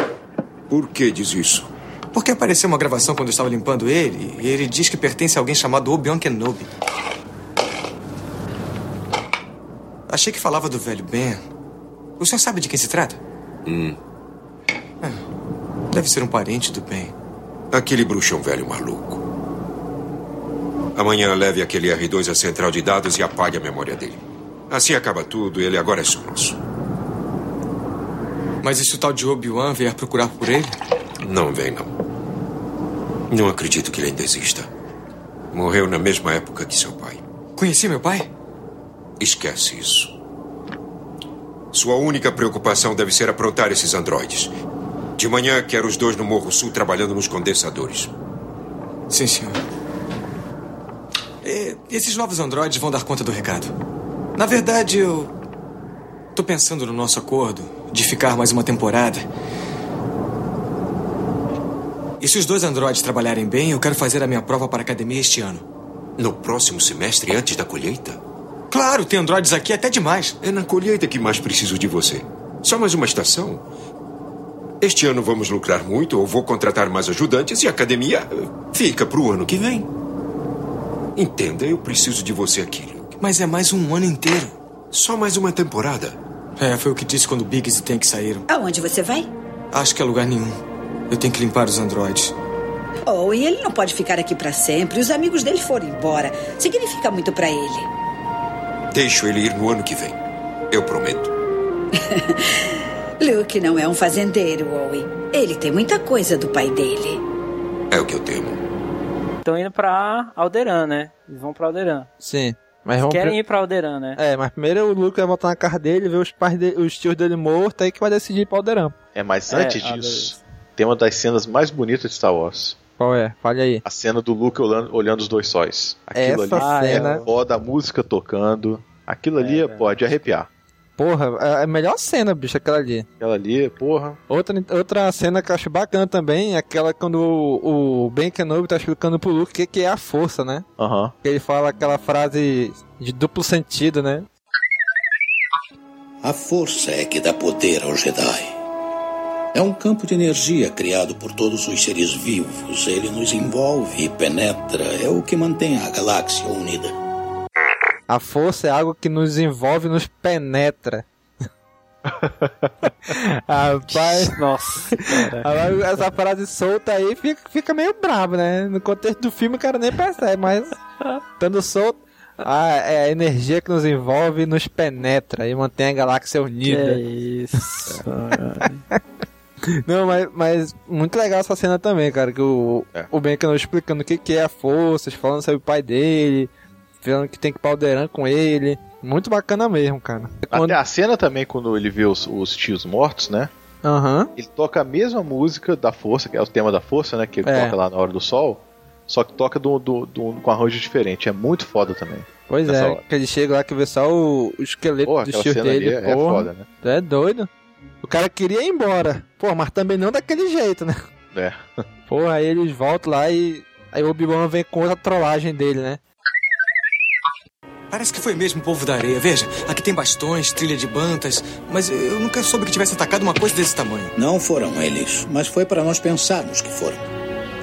Por que diz isso? Porque apareceu uma gravação quando eu estava limpando ele e ele diz que pertence a alguém chamado Obi-Wan Kenobi. Achei que falava do velho Ben. O senhor sabe de quem se trata? Hum. Deve ser um parente do Ben. Aquele bruxo um velho maluco. Amanhã leve aquele R2 à central de dados e apague a memória dele. Assim acaba tudo, ele agora é só nosso. Mas e se o tal de Obi-Wan vier procurar por ele? Não vem, não. Não acredito que ele ainda exista. Morreu na mesma época que seu pai. Conheci meu pai? Esquece isso. Sua única preocupação deve ser aprontar esses androides. De manhã, quero os dois no Morro Sul trabalhando nos condensadores. Sim, senhor. E, esses novos androides vão dar conta do recado. Na verdade, eu. tô pensando no nosso acordo de ficar mais uma temporada. E se os dois androides trabalharem bem, eu quero fazer a minha prova para a academia este ano. No próximo semestre, antes da colheita? Claro, tem androides aqui até demais. É na colheita que mais preciso de você. Só mais uma estação. Este ano vamos lucrar muito, ou vou contratar mais ajudantes e a academia eh, fica para o ano que vem. Entenda, eu preciso de você aqui. Mas é mais um ano inteiro. Só mais uma temporada. É, foi o que disse quando Biggs e Tank saíram. Aonde você vai? Acho que é lugar nenhum. Eu tenho que limpar os androides. Oh, e ele não pode ficar aqui pra sempre. Os amigos dele foram embora. Significa muito pra ele. Deixo ele ir no ano que vem. Eu prometo. *laughs* Luke não é um fazendeiro, Owen. Ele tem muita coisa do pai dele. É o que eu temo. Estão indo pra Alderan, né? Eles vão pra Alderan. Sim. Mas vamos Querem ir pra Alderan, né? É, mas primeiro o Luke vai voltar na casa dele, ver os pais dele, os tios dele mortos, aí que vai decidir ir pra Alderan. É, mas É, antes ah, disso, tem uma das cenas mais bonitas de Star Wars. Qual é? Fale aí. A cena do Luke olhando, olhando os dois sóis. Aquilo Essa ali cena- é foda, a música tocando. Aquilo ali É, pode arrepiar. Porra, é a melhor cena, bicho, aquela ali. Aquela ali, porra. Outra, outra cena que eu acho bacana também é aquela quando o, o Ben Kenobi tá explicando pro Luke o que, que é a força, né? Aham. Que ele fala aquela frase de duplo sentido, né? A força é que dá poder ao Jedi. É um campo de energia criado por todos os seres vivos. Ele nos envolve e penetra. É o que mantém a galáxia unida. A força é algo que nos envolve, nos penetra. *laughs* Rapaz, Nossa, cara. essa frase solta aí fica, fica meio brabo, né? No contexto do filme o cara nem percebe, mas estando solto, ah, é a energia que nos envolve e nos penetra e mantém a galáxia Que unida. isso. *laughs* Não, mas, mas muito legal essa cena também, cara, que o, É. o Ben explicando o que, que é a força, falando sobre o pai dele, falando que tem que Palderan com ele. Muito bacana mesmo, cara. Até a cena também, quando ele vê os, os tios mortos, né? Aham. Ele toca a mesma música da força, que é o tema da força, né? Que ele É. toca lá na hora do sol. Só que toca do, do, do- com arranjo diferente. É muito foda também. Pois é, hora. que ele chega lá que vê só o, o esqueleto Porra, do tio dele. é- é porra. foda, né? É doido? O cara queria ir embora. Pô, mas também não daquele jeito, né? É. Porra, aí eles voltam lá e. Aí o Obi-Wan vem com outra trollagem dele, né? Parece que foi mesmo o povo da areia. Veja, aqui tem bastões, trilha de bantas, mas eu nunca soube que tivesse atacado uma coisa desse tamanho. Não foram eles, mas foi para nós pensarmos que foram.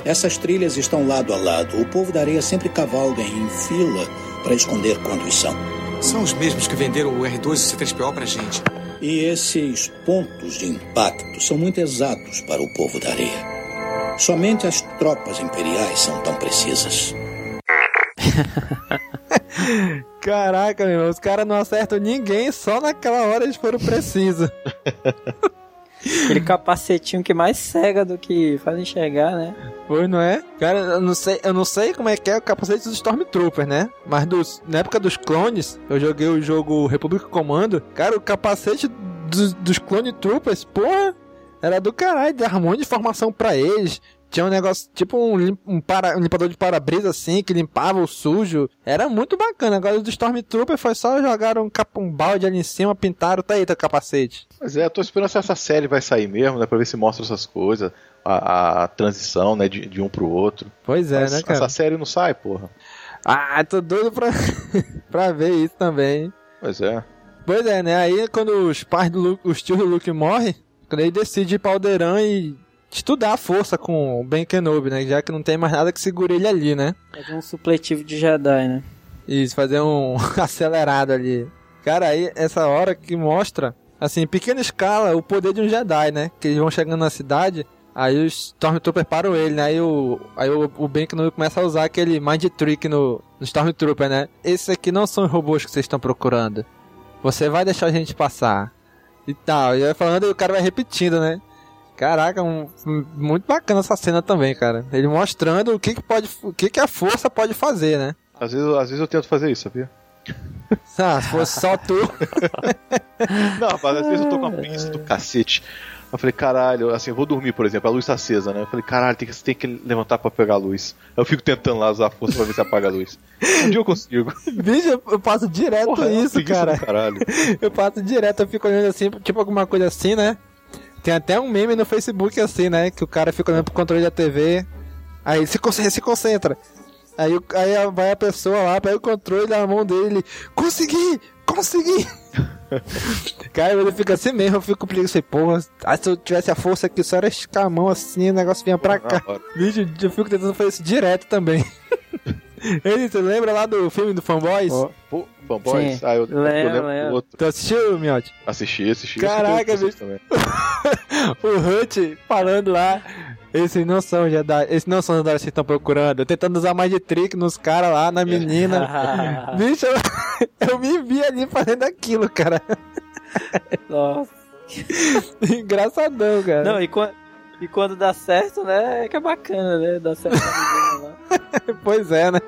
Essas trilhas estão lado a lado. O povo da areia sempre cavalga em fila para esconder quando são. São os mesmos que venderam o R2 e o C3PO pra gente. E esses pontos de impacto são muito exatos para o povo da areia. Somente as tropas imperiais são tão precisas. *laughs* Caraca, meu irmão, os caras não acertam ninguém, só naquela hora eles foram precisos. *laughs* Aquele capacetinho que mais cega do que faz enxergar, né? Foi, não é? Cara, eu não sei, eu não sei como é que é o capacete dos Stormtroopers, né? Mas dos, na época dos clones, eu joguei o jogo República Comando, cara, o capacete dos, dos Clone Troopers, porra, era do caralho, dava um monte de informação pra eles. Tinha um negócio, tipo um, um, para, um limpador de para-brisa assim, que limpava o sujo. Era muito bacana. Agora do Stormtrooper foi só jogar um, cap- um balde ali em cima, pintaram, tá aí teu capacete. Mas é, eu tô esperando se essa série vai sair mesmo, né? Pra ver se mostra essas coisas. A, a transição, né? De, de um pro outro. Pois é, Mas né, cara? Essa série não sai, porra. Ah, tô doido pra, *laughs* pra ver isso também. Pois é. Pois é, né? Aí quando os pais do Luke, os tios do Luke morrem, quando ele decide ir pra Alderan e estudar a força com o Ben Kenobi, né? Já que não tem mais nada que segure ele ali, né? Fazer um supletivo de Jedi, né? Isso, fazer um *laughs* acelerado ali. Cara, aí essa hora que mostra, assim, em pequena escala, o poder de um Jedi, né? Que eles vão chegando na cidade, aí os Stormtroopers param ele, né? Aí o, aí o, o Ben Kenobi começa a usar aquele Mind Trick no, no Stormtrooper, né? Esses aqui não são os robôs que vocês estão procurando. Você vai deixar a gente passar. E tal. E vai falando e o cara vai repetindo, né? Caraca, um- muito bacana essa cena também, cara. Ele mostrando o que, que pode, o que, que a força pode fazer, né? Às vezes, às vezes eu tento fazer isso, sabia? *laughs* Ah, se fosse só tu. *laughs* Não, rapaz, às vezes eu tô com a preguiça do cacete. Eu falei, caralho, assim, eu vou dormir, por exemplo, a luz tá acesa, né? Eu falei, caralho, tem que, tem que levantar pra pegar a luz. Eu fico tentando lá usar a força pra ver se apaga a luz. Um dia eu consigo. *laughs* Bicho, eu- passo direto Porra, é isso, cara. caralho. Eu passo direto, eu fico olhando assim, tipo alguma coisa assim, né? Tem até um meme no Facebook assim, né? Que o cara fica olhando pro controle da TV. Aí se concentra, se concentra. Aí, aí vai a pessoa lá, pega o controle na mão dele, ele, consegui! Consegui! *laughs* cara, ele fica assim mesmo, eu fico preguiça, porra, ah, se eu tivesse a força aqui, só era esticar a mão assim, o negócio vinha pra cá. Bicho, eu fico tentando fazer isso direto também. *laughs* *laughs* Ele, você lembra lá do filme do Fanboys? Pô, Fanboys? Sim. Ah, eu, eu Lembro, lembro lembro. do outro. Tu assistiu, Miotti? Assisti, assisti. Caraca, bicho. *laughs* o Hut falando lá. Esses não são Jedi, esses não são os Jedi que vocês estão procurando. Tentando usar mais de trick nos caras lá, na menina. *laughs* Bicho, eu, eu me vi ali fazendo aquilo, cara. Nossa. Engraçadão, cara. Não, e quando, e quando dá certo, né? É que é bacana, né? Dá certo *laughs* pois é, né?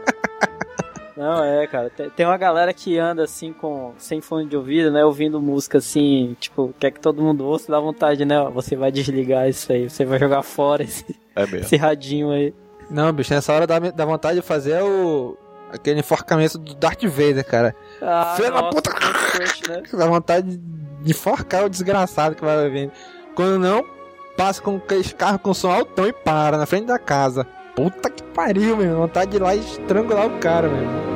Não, é, cara. Tem, uma galera que anda assim com sem fone de ouvido, né? Ouvindo música assim, tipo, quer que todo mundo ouça, dá vontade, né? ó, Você vai desligar isso aí, você vai jogar fora esse, É esse radinho aí. Não, bicho, nessa hora dá, dá vontade de fazer o. aquele enforcamento do Darth Vader, cara. Ah, Filho da puta! crush, né? *laughs* Dá vontade de enforcar o desgraçado que vai vindo. Quando não, passa com aqueles carros com som altão e para na frente da casa. Puta que pariu, meu. Vontade de ir lá e estrangular o cara, meu.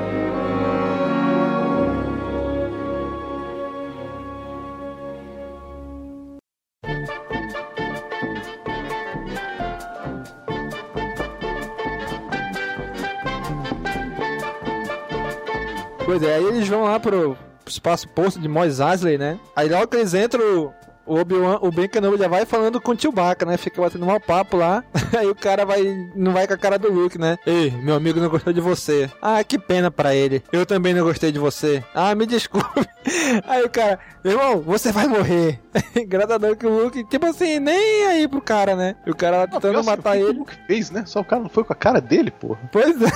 Pois é, aí eles vão lá pro, espaço posto de Mos Eisley, né? Aí logo que eles entram, o Obi-Wan, o Ben Kenobi já vai falando com o Chewbacca, né? Fica batendo mal papo lá. *laughs* Aí o cara vai, não vai com a cara do Luke, né? Ei, meu amigo não gostou de você. Ah, que pena pra ele. Eu também não gostei de você. Ah, me *laughs* desculpe. Aí o cara, irmão, você vai morrer. *laughs* Engraçadão que o Luke, tipo assim, nem aí pro cara, né? E o cara lá tentando Nossa, matar o que ele. O Luke fez, né? Só o cara não foi com a cara dele, porra. Pois é.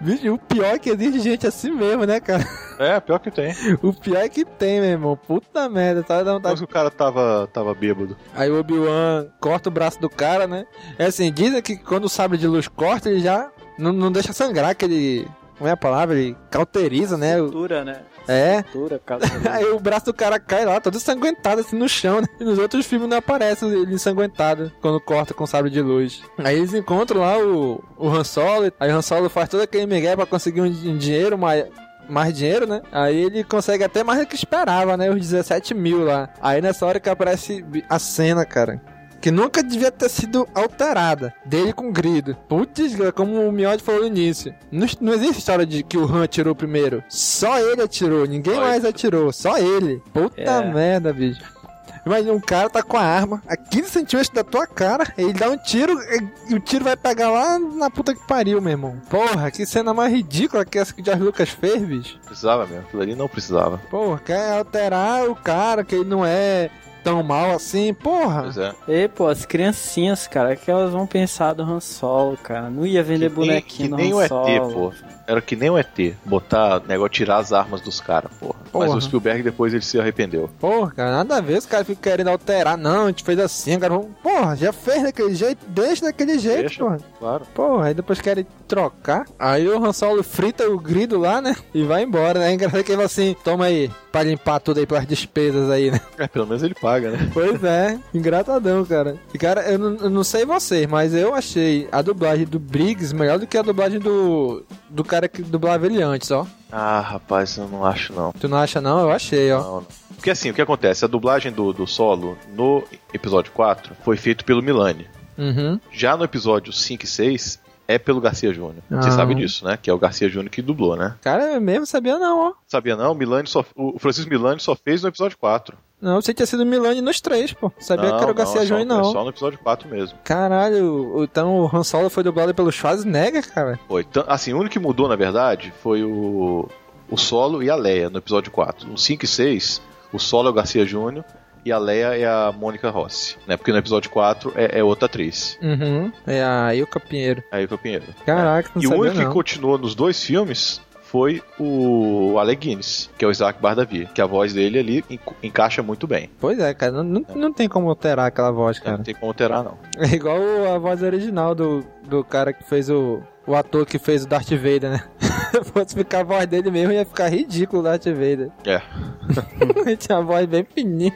Bicho, o pior é que existe gente assim mesmo, né, cara? É, pior que tem. *laughs* O pior é que tem, meu irmão. Puta merda, tá dando Mas o cara tava, tava bêbado. Aí o Obi-Wan corta o braço do cara, né? É assim, dizem que quando o sabre de luz corta, ele já não, não deixa sangrar, que ele. Como é a palavra? Ele cauteriza, né? O- Cultura, né? É. Cauteriza. *laughs* Aí o braço do cara cai lá, todo ensanguentado assim no chão, né? E nos outros filmes não aparece ele ensanguentado quando corta com sabre de luz. Aí eles encontram lá o, o Han Solo, aí o Han Solo faz todo aquele migué pra conseguir um, din- dinheiro, mais, mais dinheiro, né? Aí ele consegue até mais do que esperava, né? Os 17 mil lá. Aí nessa hora que aparece a cena, cara. Que nunca devia ter sido alterada. Dele com grido. Putz, como o Miotti falou no início. Não, não existe história de que o Han atirou primeiro. Só ele atirou. Ninguém mais atirou. Só ele. Puta É. merda, bicho. Imagina, um cara tá com a arma a 15 centímetros da tua cara, ele dá um tiro e o tiro vai pegar lá na puta que pariu, meu irmão. Porra, que cena mais ridícula que essa que o George Lucas fez, bicho. Precisava mesmo. Aquilo ali não precisava. Porra, quer alterar o cara, que ele não é tão mal assim, porra. Pois é. E, pô, as criancinhas, cara, que elas vão pensar do Han Solo, cara. Não ia vender Que nem, bonequinho que no nem Han o ET, Solo. pô. Era que nem o ET. Botar negócio, tirar as armas dos caras, porra. Mas Porra. o Spielberg depois ele se arrependeu. Porra, cara, nada a ver, os caras ficam querendo alterar. Não, a gente fez assim, vamos. Porra, já fez daquele jeito, deixa daquele jeito, Deixa. porra. Claro. Porra, aí depois querem trocar. Aí o Han Solo frita o grido lá, né? E vai embora, né? É engraçado que ele fala assim: toma aí, pra limpar tudo aí pelas despesas aí, né? É, pelo menos ele paga, né? Pois é, engratadão, cara. E cara, eu não, eu não sei vocês, mas eu achei a dublagem do Briggs melhor do que a dublagem do, do cara que dublava ele antes, ó. Ah, rapaz, eu não acho não. Tu não acha não? Eu achei, ó. Não, não. Porque assim, o que acontece? A dublagem do, do solo no episódio 4 foi feito pelo Milani. Uhum. Já no episódio 5 e 6 é pelo Garcia Júnior. Você Ah. sabe disso, né? Que é o Garcia Júnior que dublou, né? Cara, eu mesmo sabia não, ó. Sabia não? O, Milani só, o Francisco Milani só fez no episódio 4. Não, que tinha sido Milani nos três, pô. Sabia não, que era o Garcia é Júnior, não. É só no episódio 4 mesmo. Caralho, então o Han Solo foi dublado pelo Schwarzenegger, cara. Foi. Assim, o único que mudou, na verdade, foi o, o Solo e a Leia no episódio 4. No 5 e 6, o Solo é o Garcia Júnior e a Leia é a Mônica Rossi. Né? Porque no episódio 4 é, é outra atriz. Uhum. É a Ilka Pinheiro. Aí o Pinheiro. Caraca, não E o único não. que continuou nos dois filmes foi o Alec Guinness, que é o Isaac Bardavi, que a voz dele ali enca- encaixa muito bem. Pois é, cara, não, não, não tem como alterar aquela voz, Não cara. tem como alterar, não. É igual a voz original do, do cara que fez o. O ator que fez o Darth Vader, né? *laughs* Se fosse ficar a voz dele mesmo, ia ficar ridículo o Darth Vader. É. *laughs* Tinha a voz bem fininha.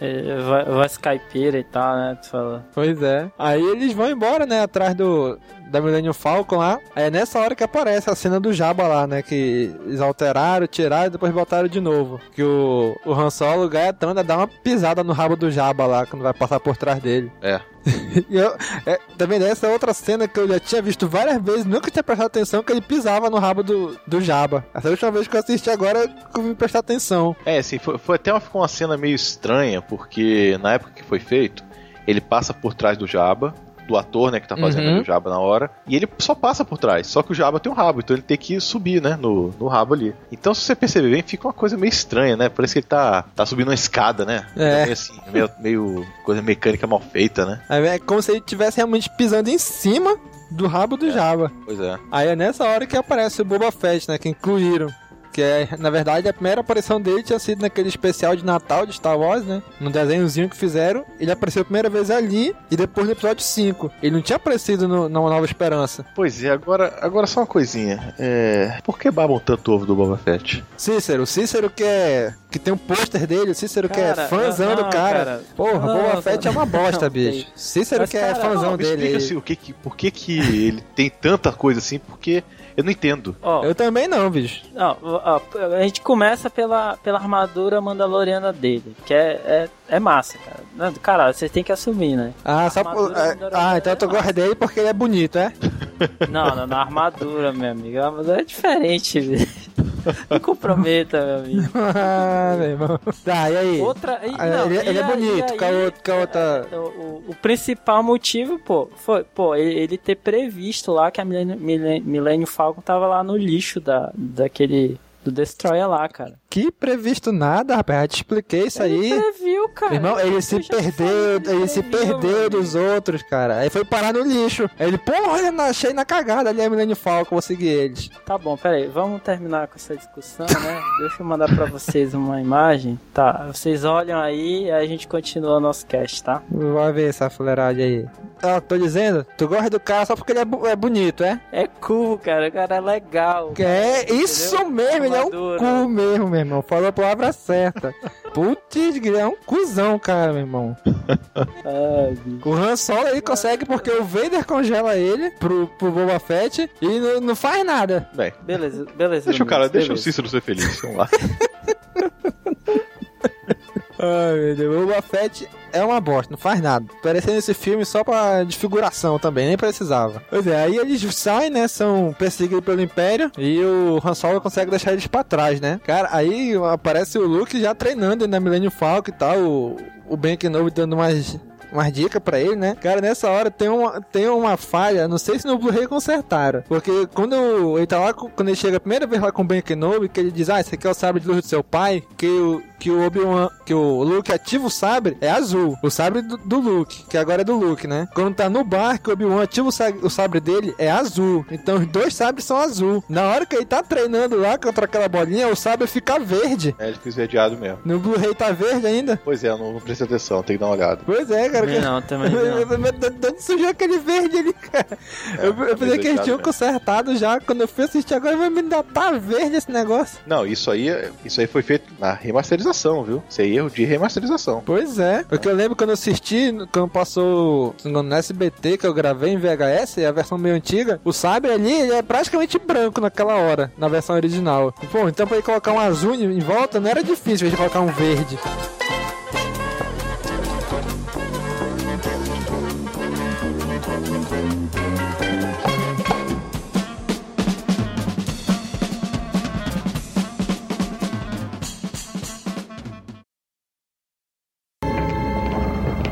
É, vai- voz caipira e tal, né? Tu fala. Pois é. Aí eles vão embora, né? Atrás do. Da Millennium Falcon lá. Aí é nessa hora que aparece a cena do Jabba lá, né? Que eles alteraram, tiraram e depois botaram de novo. Que o, o Han Solo, o Gaetano, dá uma pisada no rabo do Jabba lá, quando vai passar por trás dele. É. *laughs* E eu, é, também dessa outra cena que eu já tinha visto várias vezes, nunca tinha prestado atenção que ele pisava no rabo do, do Jabba. Essa última vez que eu assisti agora, que eu vim prestar atenção. É, assim, foi, foi até uma, ficou uma cena meio estranha, porque na época que foi feito, ele passa por trás do Jabba, do ator, né, que tá fazendo Uhum. o Jabba na hora, e ele só passa por trás, só que o Jabba tem um rabo, então ele tem que subir, né, no, no rabo ali. Então, se você perceber bem, fica uma coisa meio estranha, né, parece que ele tá, tá subindo uma escada, né, É. meio assim, meio, meio coisa mecânica mal feita, né. É como se ele estivesse realmente pisando em cima do rabo do Jabba. Pois é. Aí é nessa hora que aparece o Boba Fett, né? Que incluíram. Que é, na verdade, a primeira aparição dele tinha sido naquele especial de Natal de Star Wars, né? No desenhozinho que fizeram. Ele apareceu a primeira vez ali e depois no episódio 5. Ele não tinha aparecido no, na Nova Esperança. Pois é, agora, agora só uma coisinha, é... Por que babam tanto ovo do Boba Fett? Cícero, Cícero que é. que tem um pôster dele, o Cícero que é Cara, fãzão não, do cara. cara. Porra, Não, Boba Fett é uma bosta, não, bicho. Cícero Mas, que é cara, fãzão Não, me dele. explica assim, o que que, por que que ele tem tanta coisa assim, porque eu não entendo. Ó, Eu também não, bicho. Não, ó, a gente começa pela, pela armadura mandaloriana dele, que é, é, é massa, cara. Não, Caralho, vocês têm que assumir, né? Ah, só por... é- Ah, então eu tô é massa. dele porque ele é bonito, é? Não, não, na armadura, meu amigo. A armadura é diferente, velho. *laughs* Não comprometa, meu amigo. *laughs* ah, meu irmão. Tá, e aí? Outra. e- Ah, não, ele, e ele é aí- bonito, e com a outra. Outra... O, o- principal motivo, pô, foi, pô, ele, ele ter previsto lá que a Millennium, Millennium Millennium Falcon tava lá no lixo da, daquele. do Destroyer lá, cara. Que previsto nada, rapaz. Já te expliquei isso aí. Ele previu, cara. Irmão, ele Eu se perdeu, ele se previu, perdeu mano. dos outros, cara. Aí foi parar no lixo. Aí ele, pô, olha, na- achei na cagada ali a Millennium Falcon, vou seguir eles. Tá bom, peraí, vamos terminar com essa discussão, né? *laughs* Deixa eu mandar pra vocês uma imagem. Tá, vocês olham aí e aí a gente continua o nosso cast, tá? Vai ver essa fuleiragem aí. Ó, tô dizendo, tu gosta do cara só porque ele é, bu- é bonito, é? É cool, cara, o cara é legal. É, isso Entendeu? mesmo, ele é um cu mesmo, meu irmão. Falou a palavra certa. Putz, é um cuzão, cara, meu irmão. *laughs* Ai. O Han Solo ele consegue porque o Vader congela ele pro, pro Boba Fett e não, não faz nada. Bem, Beleza, beleza. deixa o cara, Luiz, deixa o beleza. Cícero ser feliz. Vamos lá. *laughs* Ai, meu Deus, o Boba Fett é uma bosta, não faz nada. Parecendo esse filme só pra desfiguração também, nem precisava. Pois é, aí eles saem, né, são perseguidos pelo Império e o Han Solo consegue deixar eles pra trás, né? Cara, aí aparece o Luke já treinando na Millennium Falcon e tal, o, o Ben Kenobi dando umas... Umas dicas pra ele, né? Cara, nessa hora tem uma, tem uma falha, não sei se no Blu-ray consertaram. Porque quando ele tá lá, quando ele chega a primeira vez lá com o Ben Kenobi, que ele diz, ah, esse aqui é o sabre de luz do seu pai, que o, que o Obi-Wan, que o Luke ativa o sabre, é azul. O sabre do, do Luke, que agora é do Luke, né? Quando tá no bar, que o Obi-Wan ativa o, sa- o sabre dele, é azul. Então os dois sabres são azul. Na hora que ele tá treinando lá contra aquela bolinha, o sabre fica verde. É, ele fica esverdeado mesmo. No Blu-ray tá verde ainda. Pois é, eu não, não prestei atenção, tem que dar uma olhada. Pois é, cara. Também não, também não. De onde surgiu aquele verde ali, cara? eu eu tá pensei que eles tinham consertado já. Quando eu fui assistir agora, vai me ainda tá verde esse negócio. Não, isso aí, é- isso aí foi feito na remasterização, viu? Isso é erro de remasterização. Pois é. Porque eu lembro quando eu assisti, quando passou no SBT, que eu gravei em VHS, a versão meio antiga, o sabre ali ele é praticamente branco naquela hora, na versão original. Pô, então pra ele colocar um azul em volta não era difícil ele colocar um verde.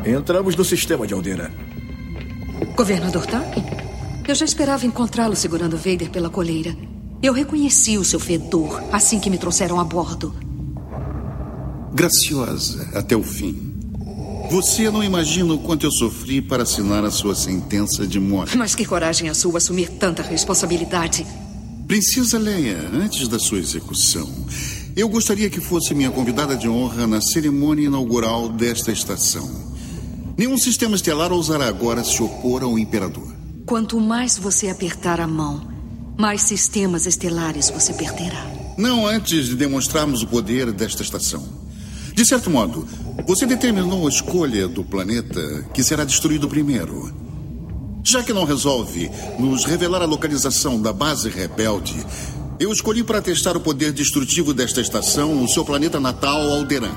Entramos no sistema de Alderan. Governador Tarkin? Eu já esperava encontrá-lo segurando Vader pela coleira. Eu reconheci o seu fedor assim que me trouxeram a bordo. Graciosa até o fim. Você não imagina o quanto eu sofri para assinar a sua sentença de morte. Mas que coragem a sua assumir tanta responsabilidade. Princesa Leia, antes da sua execução, eu gostaria que fosse minha convidada de honra na cerimônia inaugural desta estação. Nenhum sistema estelar ousará agora se opor ao imperador. Quanto mais você apertar a mão, mais sistemas estelares você perderá. Não antes de demonstrarmos o poder desta estação. De certo modo, você determinou a escolha do planeta que será destruído primeiro. Já que não resolve nos revelar a localização da base rebelde, eu escolhi para testar o poder destrutivo desta estação o seu planeta natal, Alderan.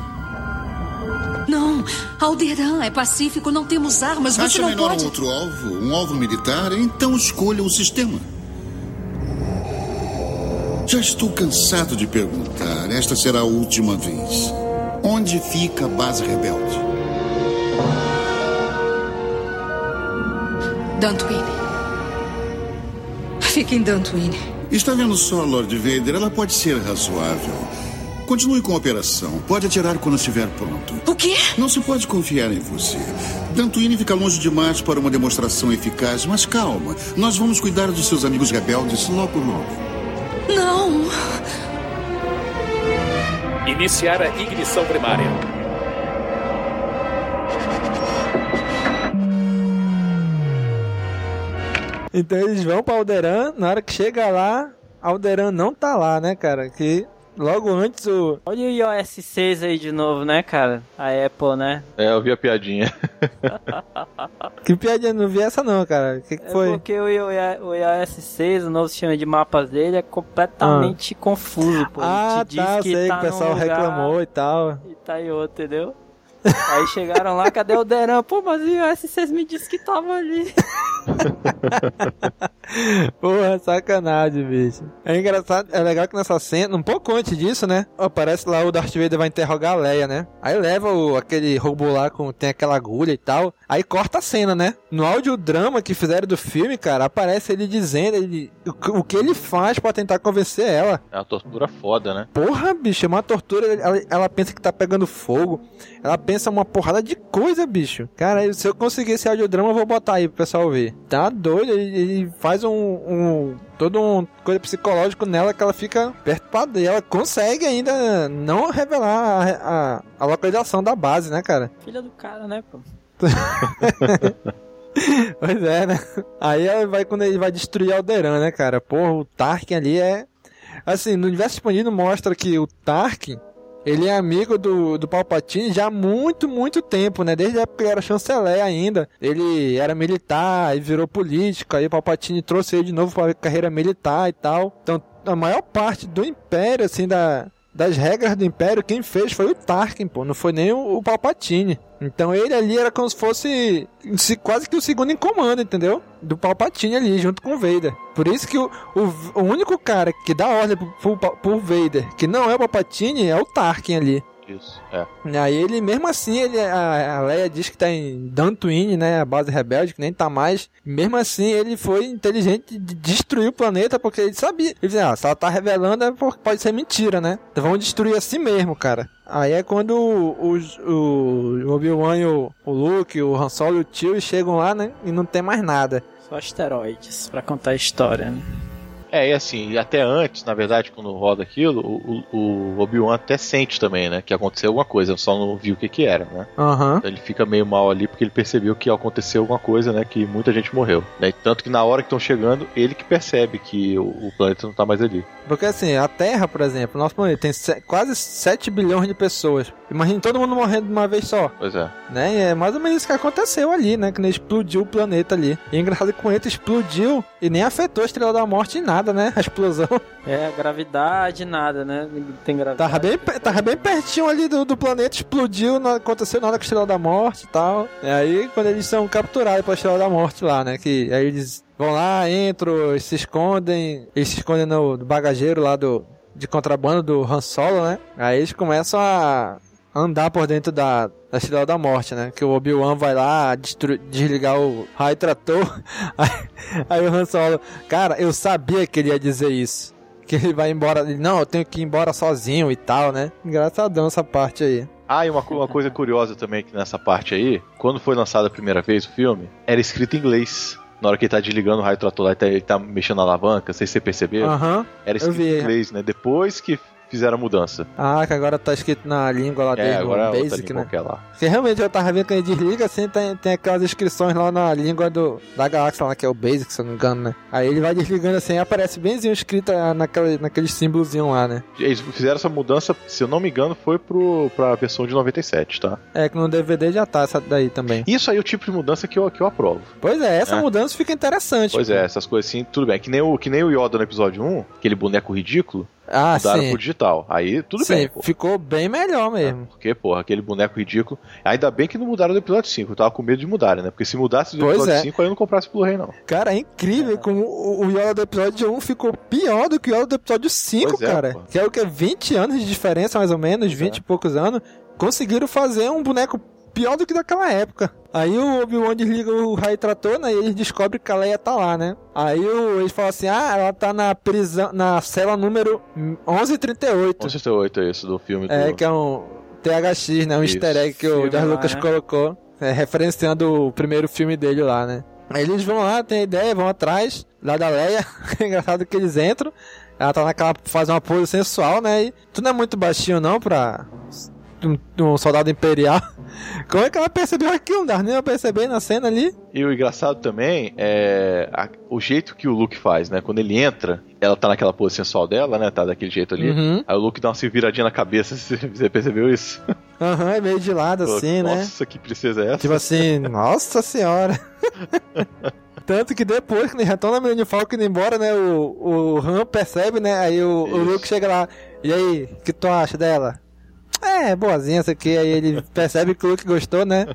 Alderan é pacífico, não temos armas, você Acha não melhor pode. um outro alvo, um alvo militar? Então escolha o sistema. Já estou cansado de perguntar. Esta será a última vez. Onde fica a base rebelde? Dantooine. Fique em Dantooine. Está vendo só, Lord Vader? Ela pode ser razoável. Continue com a operação. Pode atirar quando estiver pronto. O quê? Não se pode confiar em você. Dantooine fica longe demais para uma demonstração eficaz, mas calma. Nós vamos cuidar dos seus amigos rebeldes logo logo. Não! Iniciar a ignição primária. Então eles vão pra Alderan, na hora que chega lá, Alderan não tá lá, né, cara? Que logo antes o. Olha o iOS 6 aí de novo, né, cara? A Apple, né? É, eu vi a piadinha. *laughs* Que piadinha, não vi essa não, cara. O que, que É foi? porque o, iOS 6, o novo sistema de mapas dele, é completamente confuso, pô. Ele Ah, te tá, diz que sei tá que o pessoal lugar reclamou e tal. E tá em outro, entendeu? Aí chegaram lá, cadê o Deran? Pô, mas o iOS 6 me disse que tava ali. *laughs* Porra, sacanagem, bicho. É engraçado, é legal que nessa cena, um pouco antes disso, né? Aparece lá o Darth Vader vai interrogar a Leia, né? Aí leva o, aquele robô lá com tem aquela agulha e tal. Aí corta a cena, né? No audiodrama que fizeram do filme, cara, aparece ele dizendo ele, o, o que ele faz para tentar convencer ela. É uma tortura foda, né? Porra, bicho, é uma tortura. Ela, ela pensa que tá pegando fogo. Ela pensa uma porrada de coisa, bicho. Cara, se eu conseguir esse audiodrama, eu vou botar aí pro pessoal ver. Tá doido, ele, ele faz um, um todo um coisa psicológico nela que ela fica perturbada e ela consegue ainda não revelar a, a, a localização da base, né, cara? Filha do cara, né, pô? *laughs* pois é, né? Aí ela vai quando ele vai destruir Alderan, né, cara? Porra, o Tarkin ali é. Assim, no universo expandido mostra que o Tarkin. Ele é amigo do, do Palpatine já há muito, muito tempo, né? Desde a época que ele era chanceler ainda. Ele era militar e virou político. Aí o Palpatine trouxe ele de novo para carreira militar e tal. Então, a maior parte do Império, assim, da, das regras do Império, quem fez foi o Tarkin, pô, não foi nem o, o Palpatine. Então ele ali era como se fosse quase que o segundo em comando, entendeu? Do Palpatine ali, junto com o Vader. Por isso que o, o, o único cara que dá ordem pro, pro, pro Vader, que não é o Palpatine, é o Tarkin ali. Isso, é. Aí ele, mesmo assim, ele, a, a Leia diz que tá em Dantooine, né, a base rebelde, que nem tá mais. Mesmo assim, ele foi inteligente de destruir o planeta, porque ele sabia. Ele disse, ah, se ela tá revelando, é porque pode ser mentira, né? Então vamos destruir assim mesmo, cara. Aí é quando o, o, o Obi-Wan e o, o Luke, o Han Solo e o Tio chegam lá, né, e não tem mais nada. Só asteroides, pra contar a história, né? É, e assim, até antes, na verdade, quando roda aquilo, o, o Obi-Wan até sente também, né? Que aconteceu alguma coisa, só não viu o que que era, né? Uhum. Então ele fica meio mal ali porque ele percebeu que aconteceu alguma coisa, né? Que muita gente morreu. Né? Tanto que na hora que estão chegando, ele que percebe que o, o, planeta não tá mais ali. Porque assim, a Terra, por exemplo, nosso planeta tem quase 7 bilhões de pessoas. Imagina todo mundo morrendo de uma vez só. Pois é. Né? E é mais ou menos isso que aconteceu ali, né? Que ele explodiu o planeta ali. E é engraçado que o planeta explodiu e nem afetou a Estrela da Morte em nada, né? A explosão. *laughs* É, gravidade, nada, né? Tem gravidade. Tava bem, tava bem pertinho ali do, do planeta, explodiu, não aconteceu nada com a Estrela da Morte e tal. E aí, quando eles são capturados pela Estrela da Morte lá, né? Que aí eles vão lá, entram, se escondem, eles se escondem no, no bagageiro lá do, de contrabando do Han Solo, né? Aí eles começam a andar por dentro da, da Estrela da Morte, né? Que o Obi-Wan vai lá desligar o raio trator. *laughs* Aí, aí, o Han Solo, cara, eu sabia que ele ia dizer isso. *laughs* Que ele vai embora. Ele, não, eu tenho que ir embora sozinho e tal, né? Engraçadão essa parte aí. Ah, e uma, uma coisa curiosa também que nessa parte aí, quando foi lançado a primeira vez o filme, era escrito em inglês. Na hora que ele tá desligando o raio trator lá, ele tá, ele tá mexendo na alavanca, não sei se você percebeu. Aham. Uhum, era escrito em inglês, né? Depois que fizeram a mudança. Ah, que agora tá escrito na língua lá é, dele, agora no é Basic, né? lá. Porque realmente eu tava vendo que ele desliga, assim, tem, tem aquelas inscrições lá na língua do, da galáxia lá, que é o Basic, se eu não me engano, né? Aí ele vai desligando assim, aparece benzinho escrito naquele, naquele símbolozinho lá, né? Eles fizeram essa mudança, se eu não me engano, foi pro, pra versão de 97, tá? É, que no DVD já tá essa daí também. Isso aí é o tipo de mudança que eu, que eu aprovo. Pois é, essa é. mudança fica interessante. Pois pô. é, essas coisas assim, tudo bem. Que nem, o, que nem o Yoda no episódio 1, aquele boneco ridículo, ah, mudaram sim. pro digital. Aí tudo sim, bem. Pô. ficou bem melhor mesmo. É, porque, porra, aquele boneco ridículo. Ainda bem que não mudaram do episódio 5. Eu tava com medo de mudarem, né? Porque se mudasse do Pois episódio é. 5, aí eu não comprasse Blu-ray, não. Cara, é incrível como o o Yoda do episódio 1 ficou pior do que o Yoda do episódio 5, Pois é, cara. pô. que é o que? 20 anos de diferença, mais ou menos, 20 e poucos anos. Conseguiram fazer um boneco pior do que daquela época. Aí o Obi-Wan desliga o raio trator, né? E eles descobrem que a Leia tá lá, né? Aí o, eles falam assim: ah, ela tá na prisão, na cela número 1138. 1138 é isso, do filme É, do... que é um THX, né? Um Isso. easter egg que o George Lucas né? colocou, é, referenciando o primeiro filme dele lá, né? Aí eles vão lá, tem ideia, vão atrás, lá da Leia. *laughs* É engraçado que eles entram. Ela tá naquela. faz uma pose sensual, né? E tu não é muito baixinho não pra. Um, um soldado imperial. Como é que ela percebeu aquilo? Não dá nem perceber na cena ali. E o engraçado também é a- o jeito que o Luke faz, né? Quando ele entra, ela tá naquela pose sensual dela, né? Tá daquele jeito ali. Uhum. Aí o Luke dá uma se viradinha na cabeça. *laughs* Você percebeu isso? Aham, é meio de lado assim, né? Nossa, que princesa é essa? Tipo assim, nossa senhora. *laughs* Tanto que depois, eles já estão na Millennium Falcon indo embora, né? O, o Han percebe, né? Aí o, o Luke chega lá. E aí, o que tu acha dela? É, boazinha essa aqui. Aí ele percebe que o Luke gostou, né?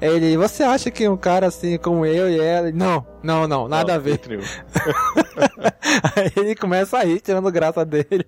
Ele, você acha que um cara assim como eu e ela. Não, não, não, nada Não, a ver. *laughs* Aí ele começa a rir, tirando graça dele.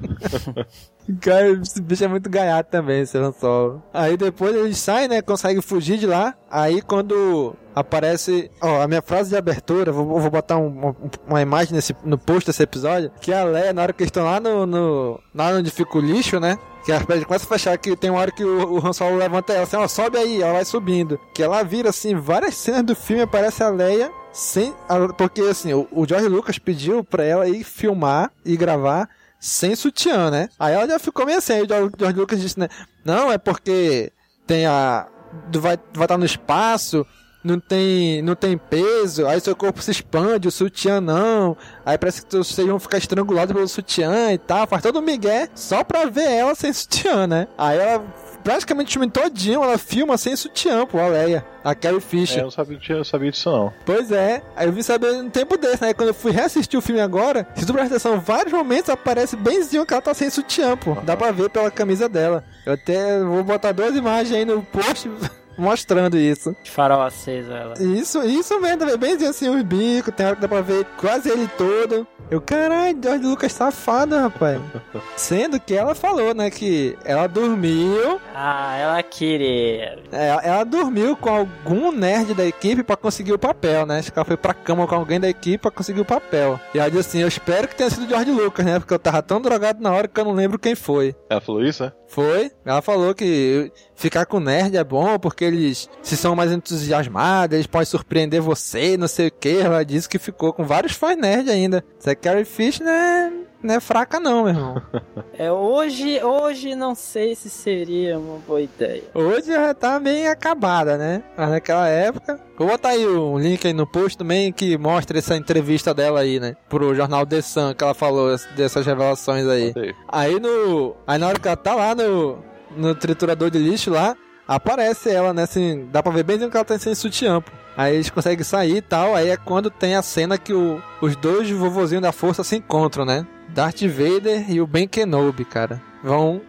*laughs* Cara, esse bicho é muito gaiato também, esse Solo. Aí depois eles saem, né? Conseguem fugir de lá. Aí quando aparece. Ó, a minha frase de abertura, vou, vou botar um- uma, uma imagem nesse, no post desse episódio. Que a Leia, na hora que eles estão lá no, no. Lá onde fica o lixo, né? Que a Arpege começa a fechar, que tem uma hora que o, o Han Solo levanta ela assim, ó, sobe aí, ela vai subindo. Que ela vira assim, várias cenas do filme aparece a Leia sem. a- Porque assim, o, o George Lucas pediu pra ela ir filmar e gravar sem sutiã, né? Aí ela já ficou meio assim, aí o George Lucas disse, né? Não, é porque tem a. Vai vai estar no espaço, não tem, não tem peso, aí seu corpo se expande, o sutiã não. Aí parece que vocês vão ficar estrangulados pelo sutiã e tal. Faz todo o migué só pra ver ela sem sutiã, né? Aí ela, praticamente o filme todinho, ela filma sem sutiã, pô, a Leia, a Carrie É, Fisher. eu não sabia, eu sabia disso não. Pois é, aí eu vim saber no tempo desse, né? Quando eu fui reassistir o filme agora, se tu prestar atenção, vários momentos aparece benzinho que ela tá sem sutiã, pô. Dá pra ver pela camisa dela. Eu até vou botar duas imagens aí no post *laughs* mostrando isso. De farol aceso ela. Isso, isso mesmo, também, benzinho assim, os bicos, tem hora que dá pra ver quase ele todo. Eu, caralho, George Lucas safado, rapaz. *laughs* Sendo que ela falou, né, que ela dormiu Ah, ela queria. é, ela dormiu com algum nerd da equipe pra conseguir o papel, né? Acho que ela foi pra cama com alguém da equipe pra conseguir o papel. E ela disse assim: Eu espero que tenha sido o George Lucas, né? Porque eu tava tão drogado na hora que eu não lembro quem foi. Ela falou isso, né? Foi. Ela falou que ficar com nerd é bom porque eles se são mais entusiasmados, eles podem surpreender você, não sei o que. Ela disse que ficou com vários fãs nerd ainda. Essa Carrie Fish não é, não é fraca, não, meu irmão. *laughs* É, hoje, hoje não sei se seria uma boa ideia. Hoje já tá bem acabada, né? Mas naquela época. Vou botar aí um link aí no post também que mostra essa entrevista dela aí, né? Pro jornal The Sun, que ela falou dessas revelações aí. Sei. Aí no. Aí na hora que ela tá lá no. No triturador de lixo lá, aparece ela, né? Assim, dá pra ver bem que ela tá sem sutiã, pô. Aí eles conseguem sair e tal. Aí é quando tem a cena que o- os dois vovozinhos da força se encontram, né? Darth Vader e o Ben Kenobi, cara. Vão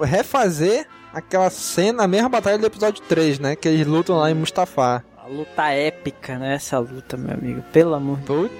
refazer aquela cena, a mesma batalha do episódio 3, né? Que eles lutam lá em Mustafar. A luta épica, né? Essa luta, meu amigo. Pelo amor de Deus.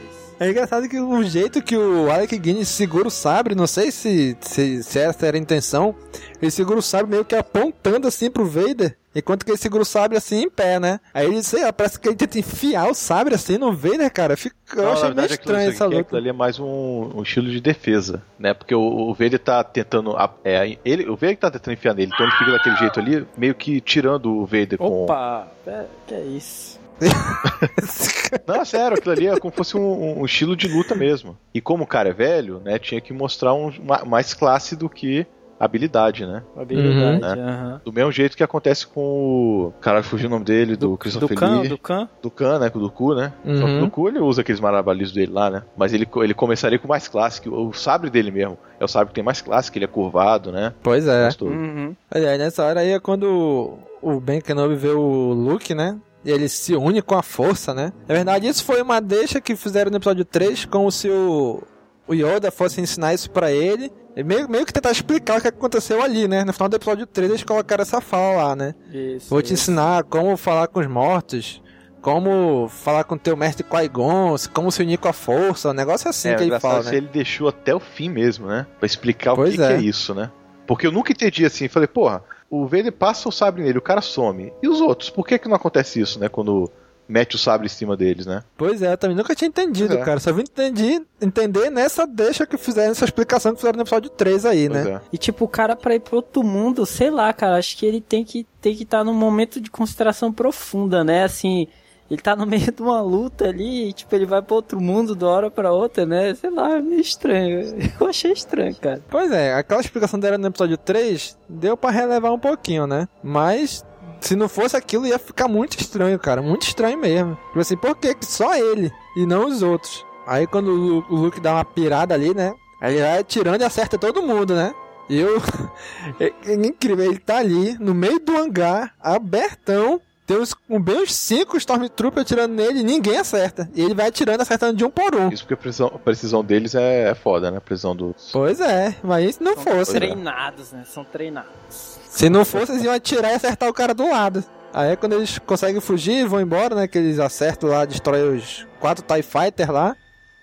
É engraçado que o jeito que o Alec Guinness segura o sabre, não sei se, se, se essa era a intenção, ele segura o sabre meio que apontando assim pro Vader, enquanto que ele segura o sabre assim em pé, né? Aí ele, sei lá, parece que ele tenta enfiar o sabre assim no Vader, cara. Fica, eu Não, achei na meio verdade, estranho aquilo, essa aqui, luta. aquilo ali é mais um, um estilo de defesa, né? Porque o, o Vader tá tentando. É, ele, o Vader que tá tentando enfiar nele, então ele fica daquele jeito ali, meio que tirando o Vader com. Opa, pera, que é isso? *laughs* Não, é sério, aquilo ali é como se fosse um, um estilo de luta mesmo. E como o cara é velho, né, tinha que mostrar um, ma- mais classe do que habilidade, né? Habilidade, Né? aham. Do mesmo jeito que acontece com o. Caralho, fugiu o nome dele, do, Christopher Khan, Lee. do Khan? Do Khan, né? Do Ku, né? Só que Uhum. no Ku ele usa aqueles maravilhosos dele lá, né? Mas ele, ele começaria com mais classe, que o, o sabre dele mesmo. É o sabre que tem mais classe, que ele é curvado, né? Pois é. Uhum. Olha, aí nessa hora aí é quando o Ben Kenobi vê o Luke, né? E ele se une com a força, né? Na verdade, isso foi uma deixa que fizeram no episódio 3, como se o, o Yoda fosse ensinar isso pra ele. E meio, meio que tentar explicar o que aconteceu ali, né? No final do episódio 3, eles colocaram essa fala lá, né? Isso. Vou te ensinar como falar com os mortos, como falar com o teu mestre Qui-Gon, como se unir com a força, um negócio assim é, que ele fala, se né? ele deixou até o fim mesmo, né? Pra explicar Pois o que é. que é isso, né? Porque eu nunca entendi assim, falei, porra, o Vader passa o sabre nele, o cara some. E os outros? Por que que não acontece isso, né? Quando mete o sabre em cima deles, né? Pois é, eu também nunca tinha entendido, é. cara. Só vim entendi, entender nessa deixa que fizeram, essa explicação que fizeram no episódio 3 aí, Pois né? é. E tipo, o cara pra ir pro outro mundo, sei lá, cara, acho que ele tem que tem que estar num momento de consideração profunda, né? Assim, ele tá no meio de uma luta ali, e, tipo, ele vai pro outro mundo de uma hora pra outra, né? Sei lá, é meio estranho. *laughs* Eu achei estranho, cara. Pois é, aquela explicação dela no episódio 3 deu pra relevar um pouquinho, né? Mas se não fosse aquilo ia ficar muito estranho, cara. Muito estranho mesmo. Tipo assim, por que só ele e não os outros? Aí quando o Luke dá uma pirada ali, né? Aí ele vai atirando e acerta todo mundo, né? E eu. *laughs* é, é incrível, ele tá ali no meio do hangar, abertão. Tem uns, um, bem uns cinco Stormtroopers atirando nele e ninguém acerta. E ele vai atirando, acertando de um por um. Isso porque a precisão, a precisão deles é, é foda, né? A precisão dos. Pois é, mas se não fosse. Pois é. Treinados, né? São treinados. Se não fosse, eles iam atirar e acertar o cara do lado. Aí é quando eles conseguem fugir, vão embora, né? Que eles acertam lá, destroem os quatro TIE Fighter lá.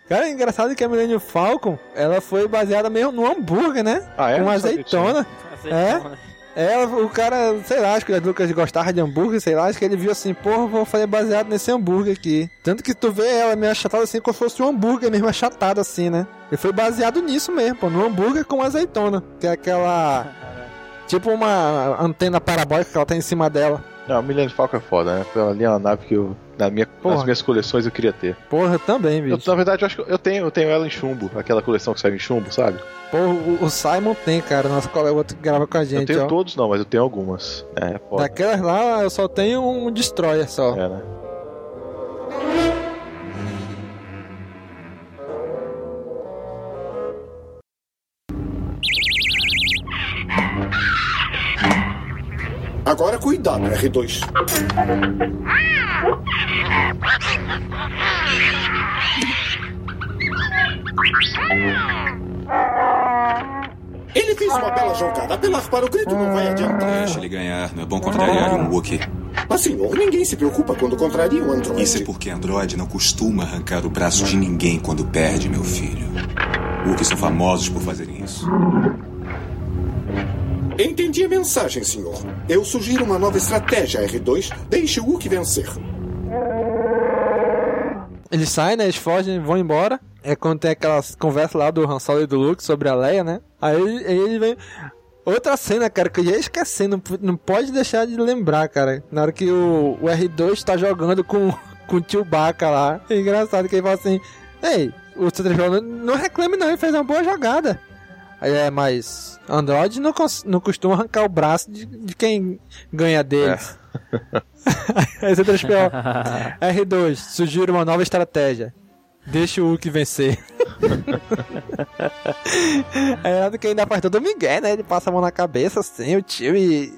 Cara, é engraçado que a Millennium Falcon, ela foi baseada mesmo no hambúrguer, né? Ah, é? Com Não sabia azeitona. É. É, o cara, sei lá, acho que o Lucas gostava de hambúrguer, sei lá, acho que ele viu assim, porra, vou fazer baseado nesse hambúrguer aqui. Tanto que tu vê ela meio achatada assim, como se fosse um hambúrguer mesmo achatado assim, né? E foi baseado nisso mesmo, pô, no hambúrguer com azeitona. Que é aquela. *laughs* Tipo uma antena parabólica que ela tem em cima dela. Não, o Millennium Falcon é foda, né? Foi ali uma nave que eu, na minha, nas minhas coleções eu queria ter. Porra, eu também, Eu, bicho. na verdade, eu acho que eu tenho, eu tenho ela em chumbo, aquela coleção que sai em chumbo, sabe? Porra, o, o Simon tem, cara, nosso colega outro que grava com a gente, eu tenho ó. todos não, mas eu tenho algumas. É, foda. Daquelas lá, eu só tenho um Destroyer só. É, né? Agora cuidado, R2. Ele fez uma bela jogada. Apelar para o grito não vai adiantar. Deixa ele ganhar, não é bom contrariar um Wookie. Mas, senhor, ninguém se preocupa quando contraria um androide. Isso é porque Android não costuma arrancar o braço de ninguém quando perde, meu filho. Wookiees são famosos por fazerem isso. Entendi a mensagem, senhor. Eu sugiro uma nova estratégia, R2. Deixe o Wookie vencer. Eles saem, né? Eles fogem, vão embora. É quando tem aquelas conversas lá do Han Solo e do Luke sobre a Leia, né? Aí, aí ele vem. Outra cena, cara, que eu ia esquecendo, não pode deixar de lembrar, cara. Na hora que o, o R2 tá jogando com, com o Chewbacca lá. É engraçado que ele fala assim: Ei, o C3PO não, não reclame não, ele fez uma boa jogada. Aí é, mas Android não, não costuma arrancar o braço de, de quem ganha deles. *laughs* Aí você transferiu R2, sugiro uma nova estratégia. Deixa o Hulk vencer. é nada que ainda faz todo o Miguel, né? Ele passa a mão na cabeça assim, o tio e.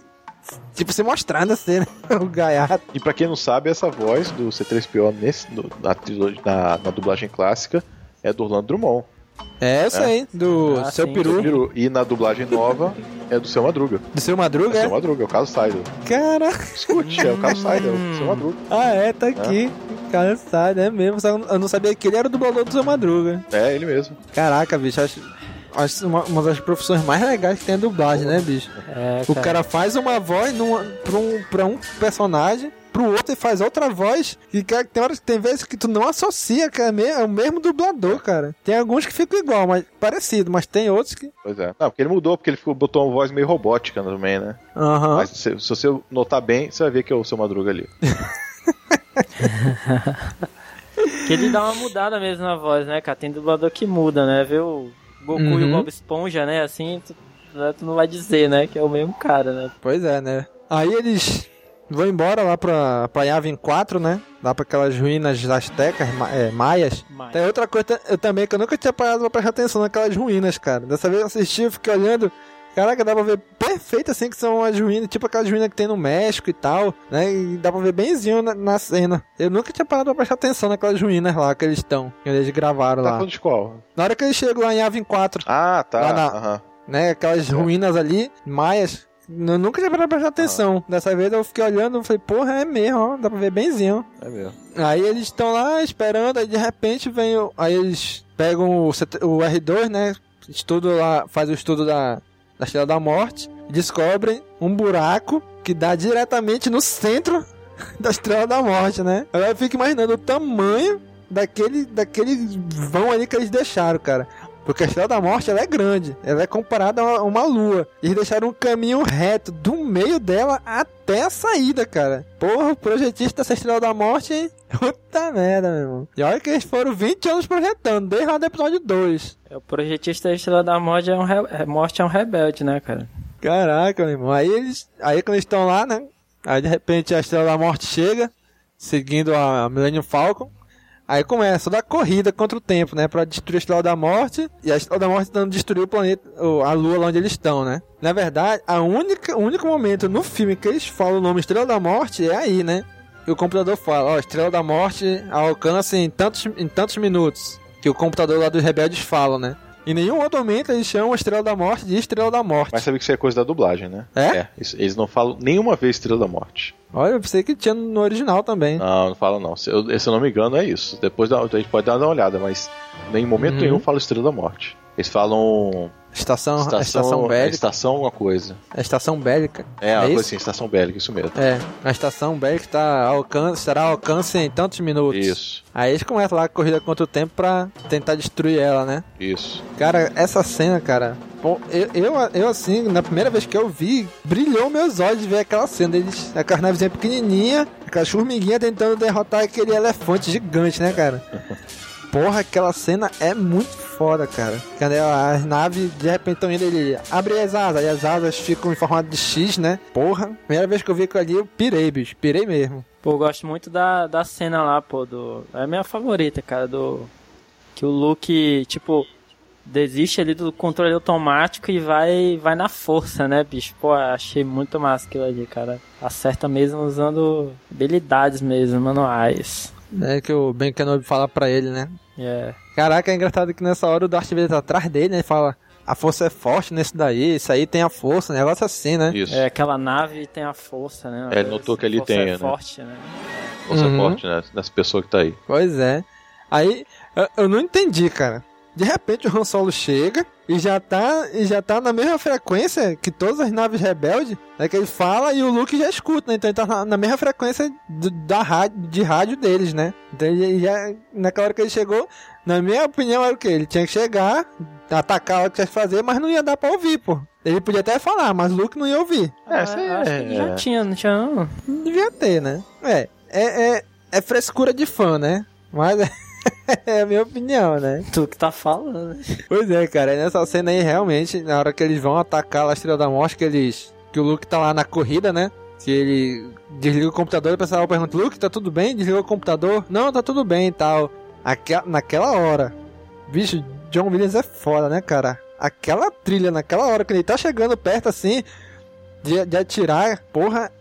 Tipo, se mostrando assim, né? *laughs* O gaiato. E pra quem não sabe, essa voz do C3PO nesse, no- na, trilogia- na, na dublagem clássica é do Orlando Drummond. É essa aí, do Ah, seu sim, peru. Peru. E na dublagem nova é do seu Madruga. Do seu Madruga, É é? do seu Madruga, é o Carlos Saidel. Caraca. Escute, é o Carlos Saidel, é *laughs* o seu Madruga. Ah, é, tá aqui. Cara, sabe, é mesmo. Só eu não sabia que ele era o dublador do seu Madruga. É, ele mesmo. Caraca, bicho, acho, acho uma, uma das profissões mais legais que tem a dublagem, né, bicho? É, O cara faz uma voz numa, pra, um, pra um personagem, pro outro e faz outra voz. E cara, tem horas tem vezes que tu não associa, que é, me- é o mesmo dublador, cara. Tem alguns que ficam igual, mas parecido, mas tem outros que. Pois é. Não, porque ele mudou, porque ele ficou, botou uma voz meio robótica também, né? Aham. Mas se, se você notar bem, você vai ver que é o seu Madruga ali. *laughs* Que ele dá uma mudada mesmo na voz, né, cara? Tem dublador que muda, né? Vê o Goku e o Uhum. Bob Esponja, né? Assim, tu, né, tu não vai dizer, né? Que é o mesmo cara, né? Pois é, né? Aí eles vão embora lá pra, pra Yavin 4, né? Lá pra aquelas ruínas astecas, ma- é, maias. Tem outra coisa eu também que eu nunca tinha parado pra prestar atenção naquelas ruínas, cara. Dessa vez eu assisti, eu fiquei olhando. Caraca, dá pra ver perfeito assim que são as ruínas, tipo aquelas ruínas que tem no México e tal, né? E dá pra ver benzinho na, na cena. Eu nunca tinha parado pra prestar atenção naquelas ruínas lá que eles estão, que eles gravaram Tá lá. falando de qual? Na hora que eles chegam lá em Yavin 4. Ah, tá. Lá na- né? Aquelas ruínas ali, maias. Eu nunca tinha parado pra prestar atenção. Dessa vez eu fiquei olhando e falei, porra, é mesmo, ó, dá pra ver benzinho. É mesmo. Aí eles estão lá esperando, aí de repente vem o... Aí eles pegam o, CT o R2, né? Estudo lá, faz o estudo da, da Estrela da Morte. Descobrem um buraco que dá diretamente no centro *laughs* da Estrela da Morte, né? Eu fico imaginando o tamanho daquele, daquele vão ali que eles deixaram, cara. Porque a Estrela da Morte ela é grande, ela é comparada a uma lua. E eles deixaram um caminho reto do meio dela até a saída, cara. Porra, o projetista dessa Estrela da Morte? *laughs* Puta merda, meu irmão. E olha que eles foram 20 anos projetando, desde lá do episódio 2. É, o projetista da Estrela da Morte é um, re... é- Morte é um rebelde, né, cara? Caraca, meu irmão. Aí eles. Aí quando eles estão lá, né? Aí de repente a Estrela da Morte chega, seguindo a Millennium Falcon. Aí começa toda a corrida contra o tempo, né? Pra destruir a Estrela da Morte. E a Estrela da Morte tentando destruir o planeta, a lua lá onde eles estão, né? Na verdade, a única, o único momento no filme que eles falam o nome Estrela da Morte é aí, né? E o computador fala, ó, Estrela da Morte alcança em tantos, em tantos minutos. Que o computador lá dos rebeldes falam, né? Em nenhum outro momento eles chamam a Estrela da Morte de Estrela da Morte. Mas sabe que isso é coisa da dublagem, né? É? isso- eles não falam nenhuma vez Estrela da Morte. Olha, eu pensei que tinha no original também. Não, não falam não. Se eu, se eu não me engano, é isso. Depois a gente pode dar uma olhada, mas em momento Uhum. nenhum fala Estrela da Morte. Eles falam. Estação, Estação, estação é, bélica. estação alguma coisa. A estação bélica. É, isso? coisa assim, estação bélica, isso mesmo. É, a estação bélica tá alcance, estará ao alcance em tantos minutos. Isso. Aí eles começam lá a corrida contra o tempo pra tentar destruir ela, né? Isso. Cara, essa cena, cara. pô, eu, eu, eu, assim, na primeira vez que eu vi, brilhou meus olhos ver aquela cena. Eles, aquelas navezinhas pequenininha, aquelas formiguinhas tentando derrotar aquele elefante gigante, né, cara? *laughs* Porra, aquela cena é muito foda, cara. Quando as naves de repente estão indo, ele abre as asas, e as asas ficam em formato de X, né? Porra, primeira vez que eu vi aquilo ali, eu pirei, bicho. Pirei mesmo. Pô, eu gosto muito da, da cena lá, pô, do. É a minha favorita, cara, do. Que o Luke, tipo, desiste ali do controle automático e vai, vai na força, né, bicho? Pô, achei muito massa aquilo ali, cara. Acerta mesmo usando habilidades mesmo, manuais. É que o Ben Kenobi fala pra ele, né? É. Caraca, é engraçado que nessa hora o Darth Vader tá atrás dele, né? Ele fala, a força é forte nesse daí, isso aí tem a força, um negócio assim, né? Isso. É, aquela nave tem a força, né? É, ele notou que ali Força tem, é né? forte, né? Força Uhum. forte, né? Nessa pessoa que tá aí. Pois é. Aí, eu, eu não entendi, cara. De repente o Han Solo chega e já tá, e já tá na mesma frequência que todas as naves rebeldes, né? Que ele fala e o Luke já escuta, né? Então ele tá na, na mesma frequência do- da rádio, de rádio deles, né? Então ele já, naquela hora que ele chegou, na minha opinião era o que? Ele tinha que chegar, atacar o que tinha que fazer, mas não ia dar pra ouvir, pô. Ele podia até falar, mas o Luke não ia ouvir. É, isso aí ele já é. tinha, não tinha não. Não devia ter, né? É, é, é, é frescura de fã, né? Mas é, *laughs* é a minha opinião, né? Tu que tá falando. Pois é, cara, nessa cena aí, realmente, na hora que eles vão atacar a Estrela da Morte, que eles. Que o Luke tá lá na corrida, né? Que ele desliga o computador e o pessoal pergunta, Luke, tá tudo bem? Desligou o computador? Não, tá tudo bem e tal. Aquela, naquela hora. Bicho, John Williams é foda, né, cara? Aquela trilha, naquela hora que ele tá chegando perto assim, de, de atirar, porra.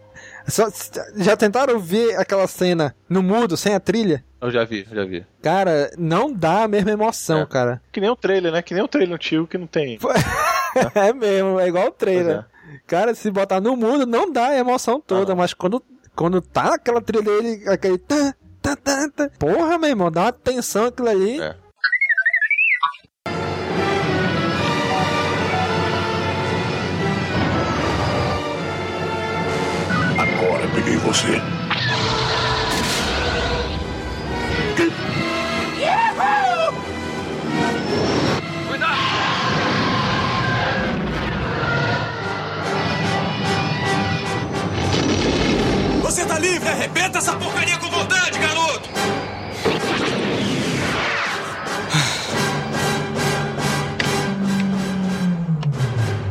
Só- já tentaram ver aquela cena no mudo, sem a trilha? Eu já vi, eu já vi. Cara, não dá a mesma emoção, cara. Que nem o trailer, né? Que nem o trailer antigo que não tem. *laughs* é mesmo, é igual o trailer. Cara, se botar no mundo, não dá a emoção toda, mas quando, quando tá aquela trilha dele, aquele. Tá, tá, tá, tá, porra, meu irmão, dá uma tensão aquilo ali. Agora peguei você. Você tá livre, arrebenta essa porcaria com vontade, garoto!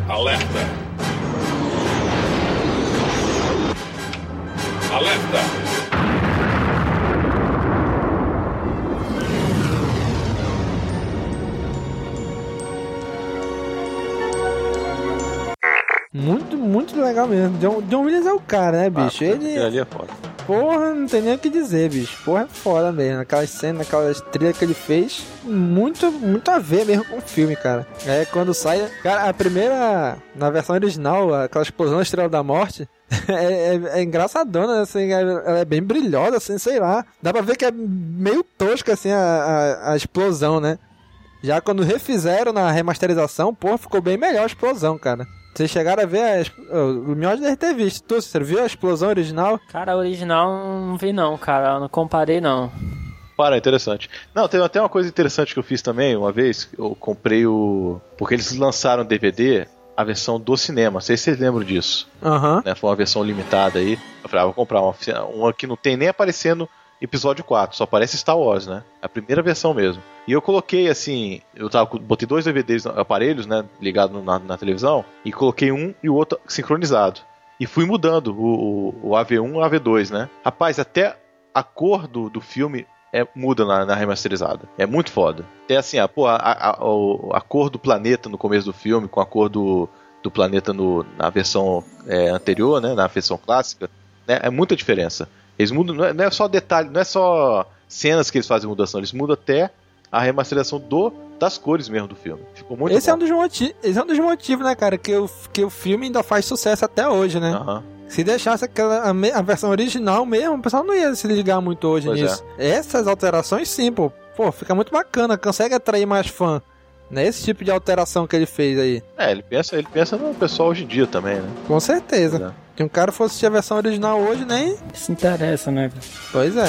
Alerta. Alerta. Muito, muito legal mesmo. John, John Williams é o cara, né, bicho? Ah, Ele. ali é foda. Porra, não tem nem o que dizer, bicho. Porra, é foda mesmo. Aquelas cenas, aquelas trilhas que ele fez, muito, muito a ver mesmo com o filme, cara. É quando sai. Cara, a primeira. Na versão original, aquela explosão da Estrela da Morte. *laughs* É, é, é engraçadona, assim, ela é bem brilhosa, assim, sei lá. Dá pra ver que é meio tosca, assim, a, a, a explosão, né? Já quando refizeram na remasterização, porra, ficou bem melhor a explosão, cara. Vocês chegaram a ver a. exp- O Miotti deve ter visto. Tu, você viu a explosão original? Cara, a original não vi não, cara. Eu não comparei não. Para, interessante. Não, tem até uma coisa interessante que eu fiz também, uma vez, eu comprei o. Porque eles lançaram DVD, a versão do cinema. Não sei se vocês lembram disso. Aham. Né? Foi uma versão limitada aí. Eu falei, ah, vou comprar uma, uma que não tem nem aparecendo episódio 4, só aparece Star Wars, né? A primeira versão mesmo. E eu coloquei assim, eu tava, botei dois DVDs, aparelhos, né, ligado na, na televisão, e coloquei um e o outro sincronizado. E fui mudando o, o, o AV1 e o AV2, né? Rapaz, até a cor do, do filme é, muda na, na remasterizada. É muito foda. Até assim, a, a, a, a cor do planeta no começo do filme, com a cor do, do planeta no, na versão é, anterior, né? Na versão clássica, né? É muita diferença. Eles mudam, não é, não é só detalhe, não é só cenas que eles fazem mudança, eles mudam até a remasterização do das cores mesmo do filme. Ficou muito esse bom. é um dos motivos, esse é um dos motivos, né, cara, que o, que o filme ainda faz sucesso até hoje, né? Aham. Se deixasse aquela, a, a versão original mesmo, o pessoal não ia se ligar muito hoje Pois é. nisso. Essas alterações, sim, pô. Pô, fica muito bacana, consegue atrair mais fã. Né? Esse tipo de alteração que ele fez aí. É, ele pensa, ele pensa no pessoal hoje em dia também, né? Com certeza. Se um cara fosse assistir a versão original hoje, nem. Se interessa, né? Pois é.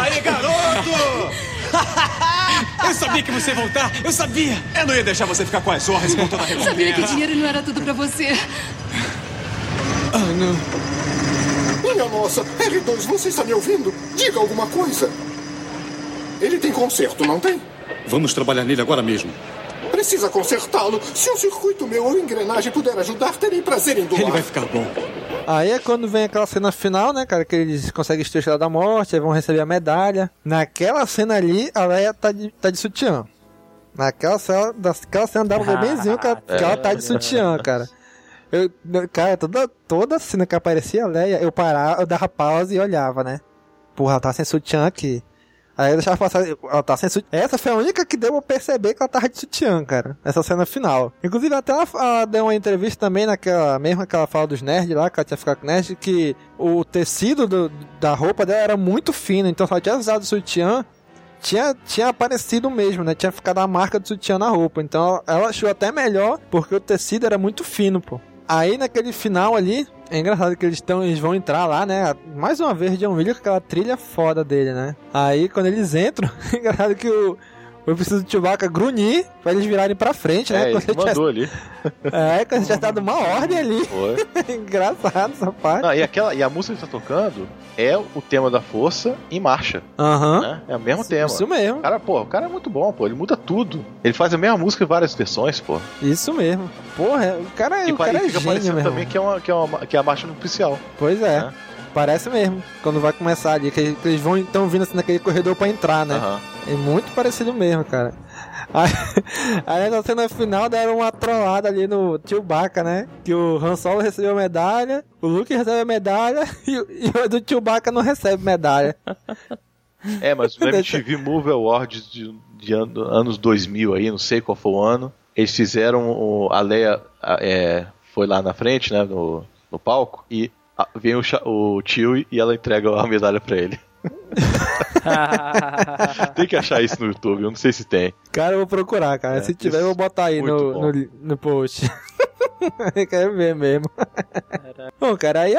Aí, garoto! Eu sabia que você ia voltar! Eu sabia! Eu não ia deixar você ficar com as honras com toda a recompensa. Sabia que dinheiro não era tudo pra você. Ah, não. Minha nossa, R2, você está me ouvindo? Diga alguma coisa. Ele tem conserto, não tem? Vamos trabalhar nele agora mesmo. Precisa consertá-lo. Se um circuito meu ou engrenagem puder ajudar, terei prazer em doar. Ele vai ficar bom. Aí é quando vem aquela cena final, né, cara? Que eles conseguem estrela da morte, aí vão receber a medalha. Naquela cena ali, a Leia tá de, tá de sutiã. Naquela cena, daquela cena dá pra ver benzinho que ela, que ela tá de sutiã, cara. Eu, cara, toda, toda cena que aparecia a Leia, eu parava, eu dava pausa e olhava, né? Porra, ela tá sem sutiã aqui. Aí eu deixava passar, ela tá sem sutiã. Essa foi a única que deu pra perceber que ela tava de sutiã, cara. Essa cena final. Inclusive, até ela, ela deu uma entrevista também naquela, mesmo que ela fala dos nerds lá, que ela tinha ficado com nerd, que o tecido do- da roupa dela era muito fino. Então, ela tivesse usado sutiã, tinha, tinha aparecido mesmo, né? Tinha ficado a marca do sutiã na roupa. Então, ela achou até melhor, porque o tecido era muito fino, pô. Aí naquele final ali, é engraçado que eles, tão, eles vão entrar lá, né? Mais uma vez, John Williams com aquela trilha foda dele, né? Aí quando eles entram, *laughs* é engraçado que o. Eu preciso do Chewbacca grunhir pra eles virarem pra frente, né? É, Quando ele mandou tivesse- ali. *laughs* É, quando tinha dado uma ordem ali. Foi. *laughs* Engraçado essa parte. Não, e, aquela, e a música que tá tocando é o tema da força em marcha. Aham. né? É o mesmo tema. Isso mesmo. Cara, pô, o cara é muito bom, pô. Ele muda tudo. Ele faz a mesma música em várias versões, pô. Isso mesmo. Porra, o cara, E o cara e é fica gênio, meu também que é, uma, que, é uma, que é a marcha nupcial. Pois é. Parece mesmo. Quando vai começar ali, que, eles vão então vindo assim naquele corredor pra entrar, né? Aham. É muito parecido mesmo, cara. Aí, *laughs* aí na cena final deram uma trollada ali no Chewbacca, né? Que o Han Solo recebeu a medalha, o Luke recebe a medalha *laughs* e, o- e o do Chewbacca não recebe medalha. *laughs* É, mas o MTV Movie Awards de, de ano- anos 2000 aí, não sei qual foi o ano. Eles fizeram o, a Leia a- é, foi lá na frente, né, no, no palco e vem o, o tio e ela entrega a medalha pra ele. *laughs* tem que achar isso no YouTube, eu não sei se tem. Cara, eu vou procurar, cara. É, Se tiver, eu vou botar aí no, no, no post. Eu *laughs* Quero ver mesmo. Bom, cara, aí,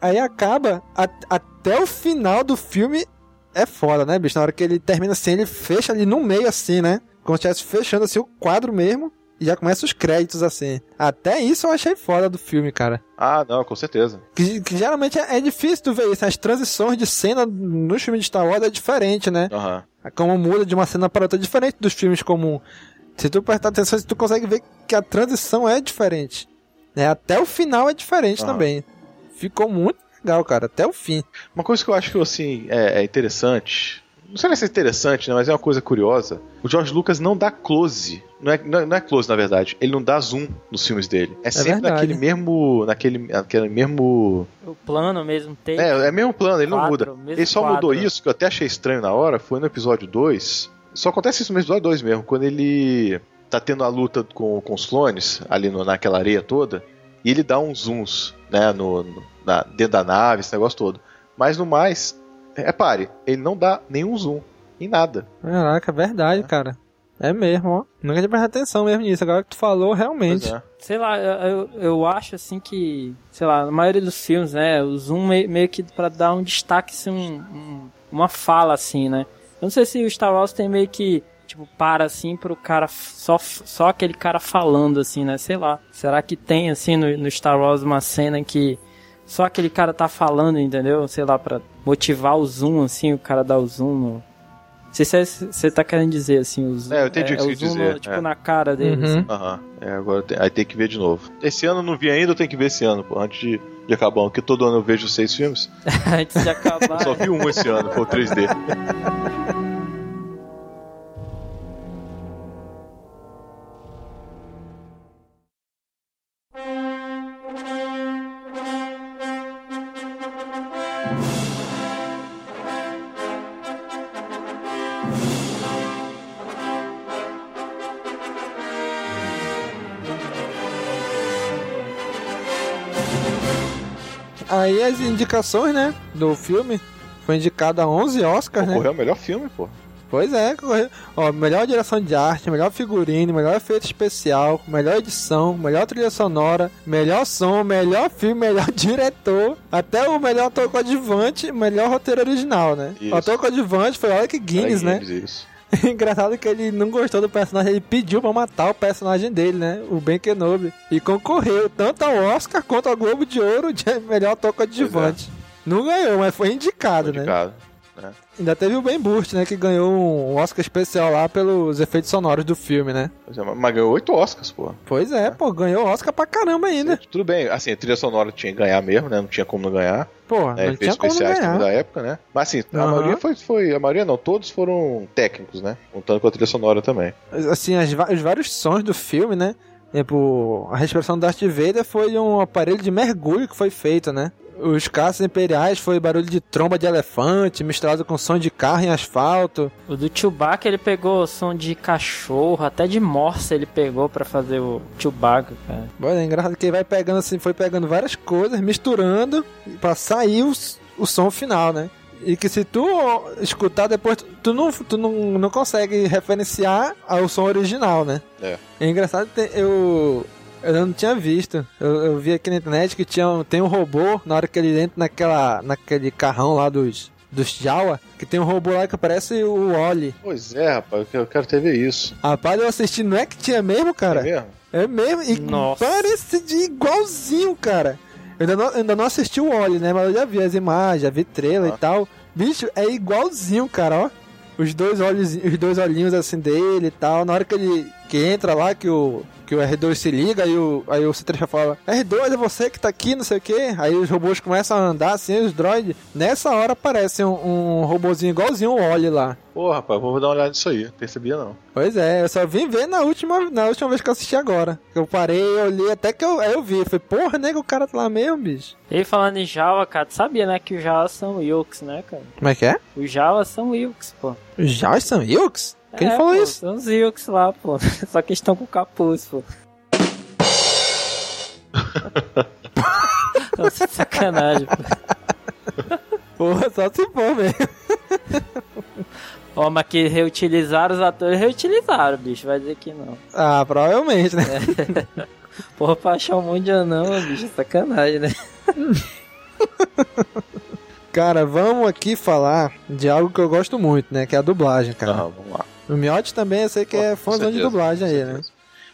aí acaba. a- até o final do filme é foda, né, bicho? Na hora que ele termina assim, ele fecha ali no meio, assim, né? Como se estivesse fechando assim o quadro mesmo. E já começa os créditos assim. Até isso eu achei foda do filme, cara. Ah, não, com certeza. Que, que geralmente é, é difícil tu ver isso. As transições de cena nos filmes de Star Wars é diferente, né? Aham. Como muda de uma cena para outra, é diferente dos filmes comuns. Se tu prestar atenção, tu consegue ver que a transição é diferente. Né? Até o final é diferente Aham. também. Ficou muito legal, cara, até o fim. Uma coisa que eu acho que assim é, é interessante. Não sei se é interessante, né, mas é uma coisa curiosa. O George Lucas não dá close. Não é, não é- não é close, na verdade. Ele não dá zoom nos filmes dele. É, sempre verdade. naquele mesmo. Naquele, naquele mesmo. O plano mesmo tem. É, é mesmo plano, ele não Quadro, muda. mesmo Ele só quadro. mudou isso, que eu até achei estranho na hora, foi no episódio 2. Só acontece isso no episódio 2 mesmo, quando ele tá tendo a luta com, com os clones, ali no- naquela areia toda, e ele dá uns zooms, né, no, no- na- dentro da nave, esse negócio todo. Mas no mais, repare, ele não dá nenhum zoom em nada. Caraca, é verdade, cara. É mesmo, ó. Nunca tinha prestado atenção mesmo nisso. Agora que tu falou, realmente. É. Sei lá, eu, eu acho assim que, sei lá, na maioria dos filmes, né, o zoom meio, meio que pra dar um destaque, assim, um, um- uma fala, assim, né. Eu não sei se o Star Wars tem meio que, tipo, para assim pro cara, só, só aquele cara falando, assim, né, sei lá. Será que tem, assim, no, no Star Wars uma cena em que só aquele cara tá falando, entendeu? Sei lá, pra motivar o zoom, assim, o cara dá o zoom no... Não sei se você tá querendo dizer, assim, o zoom. É, eu entendi o que o você quis zoom dizer, no- tipo, é. na cara dele, Uhum. Aham. É, agora tem- aí tem que ver de novo. Esse ano eu não vi ainda, eu tenho que ver esse ano, pô, antes de, de acabar, porque todo ano eu vejo seis filmes. *laughs* Antes de acabar. Só vi um esse ano, foi o 3D. *laughs* indicações, né, do filme. Foi indicado a 11 Oscars, né? Concorreu ao melhor filme, pô. Pois é, concorreu. Ó, melhor direção de arte, melhor figurino, melhor efeito especial, melhor edição, melhor trilha sonora, melhor som, melhor filme, melhor *laughs* diretor, até o melhor ator coadjuvante, melhor roteiro original, né? Isso. O ator coadjuvante foi Alec Guinness, né? Guinness, Isso. *laughs* Engraçado que ele não gostou do personagem, ele pediu pra matar o personagem dele, né? O Ben Kenobi. E concorreu tanto ao Oscar quanto ao Globo de Ouro de *laughs* melhor ator coadjuvante. Não ganhou, mas foi indicado, né? Indicado. né? Ainda teve o Ben Burt, né? Que ganhou um Oscar especial lá pelos efeitos sonoros do filme, né? Pois é, mas ganhou oito Oscars, pô. Pois é, pô, ganhou Oscar pra caramba ainda. Tudo bem, assim, a trilha sonora tinha que ganhar mesmo, né? Não tinha como não ganhar. Pô, né? não Efeitos tinha como não especiais também da época, né? Mas assim, a maioria foi, foi. A maioria não, todos foram técnicos, né? Contando com a trilha sonora também. Assim, as os vários sons do filme, né? Tipo, a respiração do Darth Vader foi um aparelho de mergulho que foi feito, né? Os caças imperiais foi barulho de tromba de elefante misturado com som de carro em asfalto. O do Chewbacca ele pegou som de cachorro, até de morsa ele pegou pra fazer o Chewbacca, cara. Bom, é engraçado que ele vai pegando assim, foi pegando várias coisas, misturando pra sair o, o som final, né? E que se tu escutar depois, tu, tu não, tu não, não consegue referenciar ao som original, né? É. É engraçado, eu, eu não tinha visto. Eu, eu vi aqui na internet que tinha, um- tem um robô, na hora que ele entra naquela, naquele carrão lá dos, dos Jawa, que tem um robô lá que parece o Oli. Pois é, rapaz, eu quero ter ver isso. Rapaz, eu assisti, não é que tinha mesmo, cara? É mesmo? É mesmo, e Nossa. parece de igualzinho, cara. Eu ainda não, ainda não assisti o Oli, né? Mas eu já vi as imagens, já vi trailer Ah. e tal. Bicho, é igualzinho, cara, ó. Os dois olhos, os dois olhinhos assim dele e tal. Na hora que ele que entra lá, que o, que o R2 se liga, aí o, aí o C3 fala, R2 é você que tá aqui, não sei o que. Aí os robôs começam a andar assim, os droids. Nessa hora aparece um, um robozinho igualzinho o Oli lá. Pô, rapaz, vou dar uma olhada nisso aí. Não percebia não. Pois é, eu só vim ver na última, na última vez que eu assisti agora. Eu parei, eu olhei, até que eu, aí eu vi. Eu falei, porra, nego, o cara tá lá mesmo, bicho. E falando em Jawa, cara, tu sabia, né, que os Jawas são Wilks, né, cara? Como é que é? Os Jawas são Wilks, pô. Os Jaws são Yux? Quem É, falou pô, isso? São os Wilks lá, pô. *laughs* Só que estão com capuz, pô. *laughs* Nossa, sacanagem, pô. Porra, só se for mesmo. *laughs* Ó, mas que reutilizaram os atores, reutilizaram, bicho. Vai dizer que não. Ah, provavelmente, né? Porra, pra achar um monte de anão, bicho, sacanagem, né? Cara, vamos aqui falar de algo que eu gosto muito, né? Que é a dublagem, cara. Não, vamos lá. O Miotti também, eu sei que é fãzão de dublagem aí, né?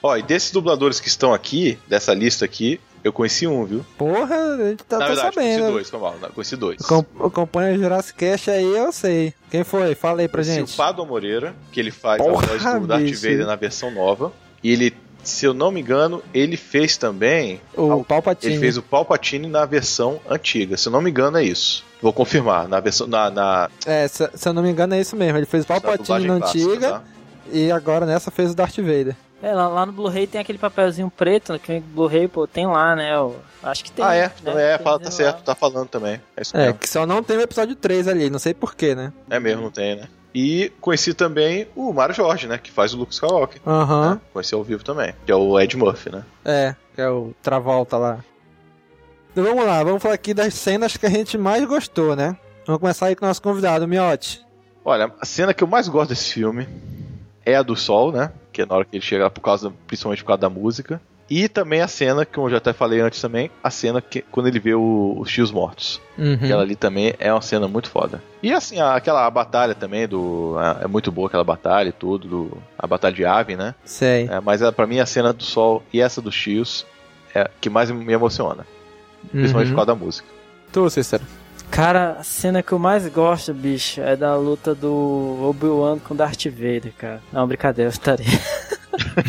Ó, e desses dubladores que estão aqui, dessa lista aqui, eu conheci um, viu? Porra, a gente tá, Na tá verdade, conheci sabendo. dois, foi mal. Conheci dois. Com, acompanha o Jurassic Cast aí, eu sei. Quem foi? Fala aí pra Conheci gente. o Pado Moreira, que ele faz Porra, a voz do Darth. Vader na versão nova. E ele, se eu não me engano, ele fez também... O Palpatine. Ele fez o Palpatine na versão antiga. Se eu não me engano, é isso. Vou confirmar. Na versão... Na, na, É, se, se eu não me engano é isso mesmo. Ele fez o Palpatine na antiga tá? e agora nessa fez o Darth Vader. É, lá, lá no Blu-ray tem aquele papelzinho preto, né, que o Blu-ray, pô, tem lá, né? ó. acho que tem. Ah, é? né, Não, é, fala, tá certo, tá falando também. É isso É, mesmo. que só não tem o episódio 3 ali, não sei porquê, né? É mesmo, não tem, né? E conheci também o Mário Jorge, né? Que faz o Luke Skywalker. Aham. né? Conheci ao vivo também. Que é o Ed Murphy, né? É, que é o Travolta lá. Então vamos lá, vamos falar aqui das cenas que a gente mais gostou, né? Vamos começar aí com o nosso convidado, Miotti. Olha, a cena que eu mais gosto desse filme é a do sol, né? Que é na hora que ele chega lá por causa, principalmente por causa da música. E também a cena, que eu já até falei antes também, a cena que quando ele vê o- os tios mortos. Uhum. Aquela ali também é uma cena muito foda. E assim, a- aquela a batalha também do. a- é muito boa aquela batalha e tudo, do, a batalha de ave, né? Sei. É, mas é, pra mim a cena do sol e essa dos tios é a que mais me emociona. Principalmente Uhum. por causa da música. Tu, Cícero. Cara, a cena que eu mais gosto, bicho, é da luta do Obi-Wan com Darth Vader, cara. Não, brincadeira, eu estaria. *laughs*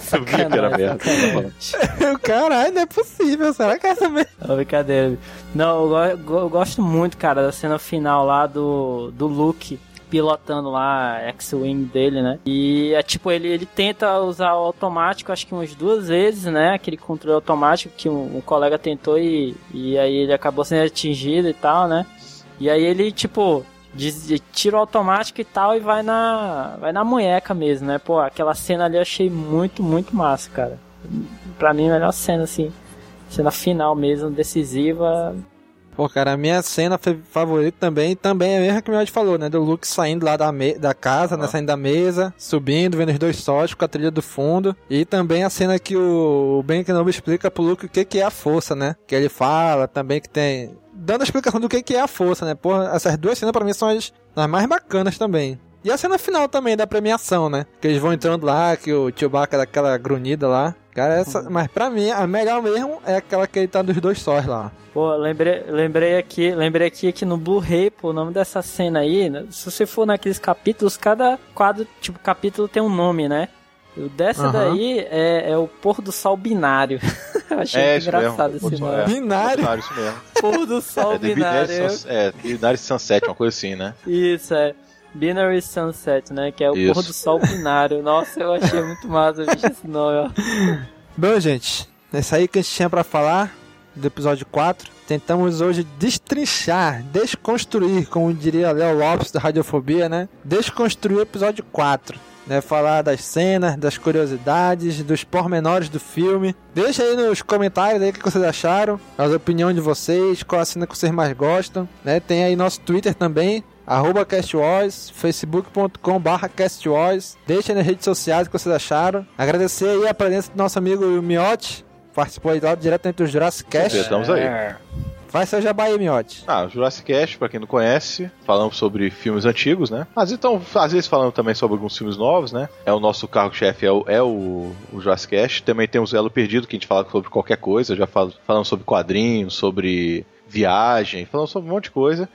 Sabia que era merda. *laughs* Caralho, não é possível. Será que é essa mesmo? Não, brincadeira. Não, eu, go- eu gosto muito, cara, da cena final lá do, do Luke pilotando lá X-Wing dele, né? E é tipo, ele, ele tenta usar o automático, acho que umas duas vezes, né? Aquele controle automático que um, um colega tentou e, e aí ele acabou sendo atingido e tal, né? E aí ele, tipo, tira o automático e tal e vai na, vai na munheca mesmo, né? Pô, aquela cena ali eu achei muito, muito massa, cara. Pra mim, a melhor cena, assim. Cena final mesmo, decisiva. Pô, cara, a minha cena fa- favorita também, também é a mesma que o Miotti falou, né? Do Luke saindo lá da, da casa, né? Saindo da mesa, subindo, vendo os dois sócios com a trilha do fundo. E também a cena que o Ben Kenobi explica pro Luke o que, que é a força, né? Que ele fala também que tem... Dando a explicação do que, que é a força, né? Porra, essas duas cenas pra mim são as, as mais bacanas também. E a cena final também da premiação, né? Que eles vão entrando lá, que o Chewbacca dá aquela grunhida lá. Cara, essa, mas pra mim, a melhor mesmo é aquela que ele tá dos dois sóis lá. Pô, lembrei, lembrei aqui, lembrei aqui que no Blu-ray, pô, o nome dessa cena aí, né, se você for naqueles capítulos, cada quadro, tipo, capítulo tem um nome, né? O dessa Aham. daí é, é o pôr do sol binário. *laughs* Achei É, engraçado mesmo. esse É, nome. Binário? Binário, isso mesmo. Pôr do sol É, binário. É, Binary Sunset, uma coisa assim, né? Isso, é. Binary Sunset, né? Que é o Isso. pôr do sol binário. *laughs* Nossa, eu achei muito massa bicho, esse nome, ó. Bom, gente, é isso aí que a gente tinha pra falar do episódio 4. Tentamos hoje destrinchar, desconstruir, como diria Léo Lopes da Radiofobia, né? Desconstruir o episódio 4. Né, falar das cenas, das curiosidades, dos pormenores do filme. Deixa aí nos comentários aí o que vocês acharam, as opiniões de vocês, qual a cena que vocês mais gostam. Né? Tem aí nosso Twitter também, arroba CastWars, facebook.com barra CastWars. Deixa aí nas redes sociais o que vocês acharam. Agradecer aí a presença do nosso amigo Miotti, participou aí lá diretamente do Jurassic Cast. Estamos aí. Faz seu jabá aí, Miotti. Ah, Jurassic Cast, pra quem não conhece, falamos sobre filmes antigos, né? Mas então, às vezes falando também sobre alguns filmes novos, né? É o nosso carro-chefe, é, o, é o, o Jurassic Cast. Também temos o Elo Perdido, que a gente fala sobre qualquer coisa. Já falamos sobre quadrinhos, sobre viagem, falamos sobre um monte de coisa.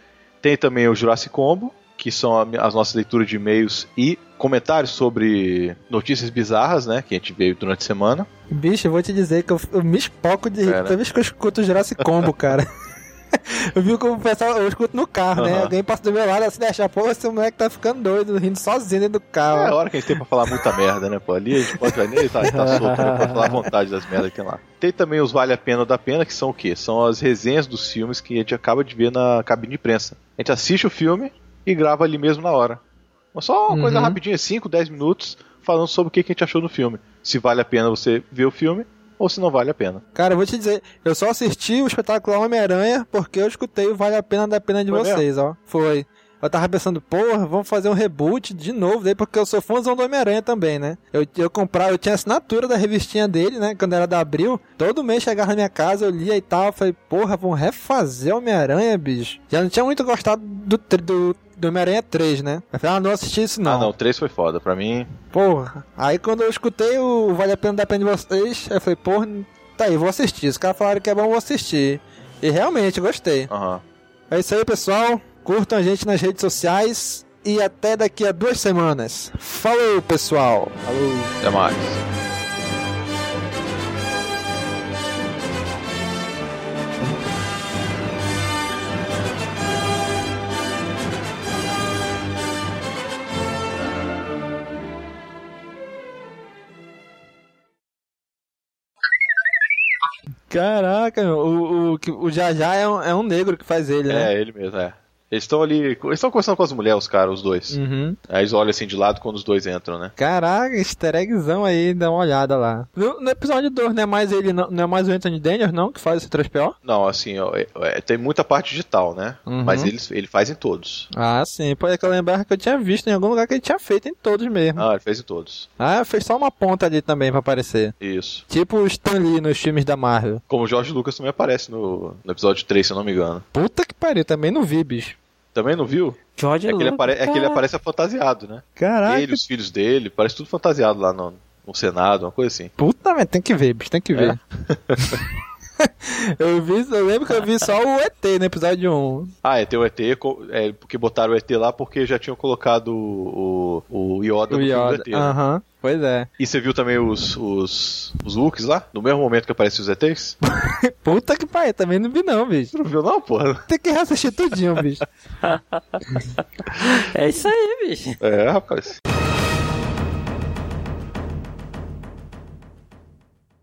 Tem também o Jurassic Combo, que são as nossas leituras de e-mails e comentários sobre notícias bizarras, né? Que a gente veio durante a semana. Bicho, eu vou te dizer que eu, eu me espoco de rir É, né? toda vez que eu escuto o Jurassic Combo, cara. *laughs* eu vi como o pessoal, eu escuto no carro, né? Aham. Alguém passa do meu lado assim, deixa, pô, esse moleque tá ficando doido, rindo sozinho dentro do carro. É a hora que a gente tem pra falar muita merda, né? Pô, ali a gente pode vai nem tá, tá solto né, pra falar à vontade das merdas que tem lá. Tem também os Vale a Pena ou da Pena, que são o quê? São as resenhas dos filmes que a gente acaba de ver na cabine de imprensa. A gente assiste o filme e grava ali mesmo na hora. Mas só uma coisa Uhum. rapidinha, 5, 10 minutos, falando sobre o que que a gente achou do filme. Se vale a pena você ver o filme ou se não vale a pena. Cara, eu vou te dizer, eu só assisti o espetáculo Homem-Aranha porque eu escutei o Vale a Pena da Pena de Foi vocês, ó. Foi. Eu tava pensando, porra, vamos fazer um reboot de novo daí, porque eu sou fãzão do Homem-Aranha também, né? Eu, eu comprava, eu tinha assinatura da revistinha dele, né? Quando era da Abril. Todo mês chegava na minha casa, eu lia e tal. Falei, porra, vão refazer Homem-Aranha, bicho. Já não tinha muito gostado do, do, do Homem-Aranha 3, né? Eu falei, ah, não assisti isso não. Ah, não, o 3 foi foda. Pra mim, Porra. Aí quando eu escutei o Vale a Pena da Pena de vocês, eu falei, porra, tá aí, vou assistir. Os caras falaram que é bom, vou assistir. E realmente, gostei. aham. É isso aí, pessoal. Curtam a gente nas redes sociais. E até daqui a duas semanas. Falou, pessoal. Falou. Até mais. Caraca, o, o, o Jajá é um, é um negro que faz ele, né? É, ele mesmo, é. Eles estão ali. Eles estão conversando com as mulheres, os caras, os dois. Uhum. Aí eles olham assim de lado quando os dois entram, né? Caraca, easter eggzão aí, dá uma olhada lá. No, no episódio 2, não é mais ele, não, não é mais o Anthony Daniels, não, que faz esse 3PO? Não, assim, ó, é- é, tem muita parte digital, né? Uhum. Mas ele, ele faz em todos. Ah, sim. Pode que eu lembrava que eu tinha visto em algum lugar que ele tinha feito em todos mesmo. Ah, ele fez em todos. Ah, fez só uma ponta ali também pra aparecer. Isso. Tipo o Stan Lee nos filmes da Marvel. Como o Jorge Lucas também aparece no, no episódio 3, se eu não me engano. Puta que pariu, também não vi, bicho. Também não viu? George É que ele, apare- é que ele cara. aparece fantasiado, né? Caraca. Ele, os filhos dele, parece tudo fantasiado lá no, no Senado, uma coisa assim. Puta, mas tem que ver, bicho, tem que ver. *laughs* eu, vi, eu lembro que eu vi só o ET no episódio 1. Ah, é, tem o ET, é, porque botaram o ET lá porque já tinham colocado o, o, o Yoda O no filme do Yoda. ET. né? Pois é. E você viu também os, os, os Wooks lá? No mesmo momento que aparecem os ETs? *laughs* Puta que pariu, também não vi não, bicho. Não viu não, porra? Tem que reassistir tudinho, bicho. *laughs* É isso aí, bicho. É, rapaz.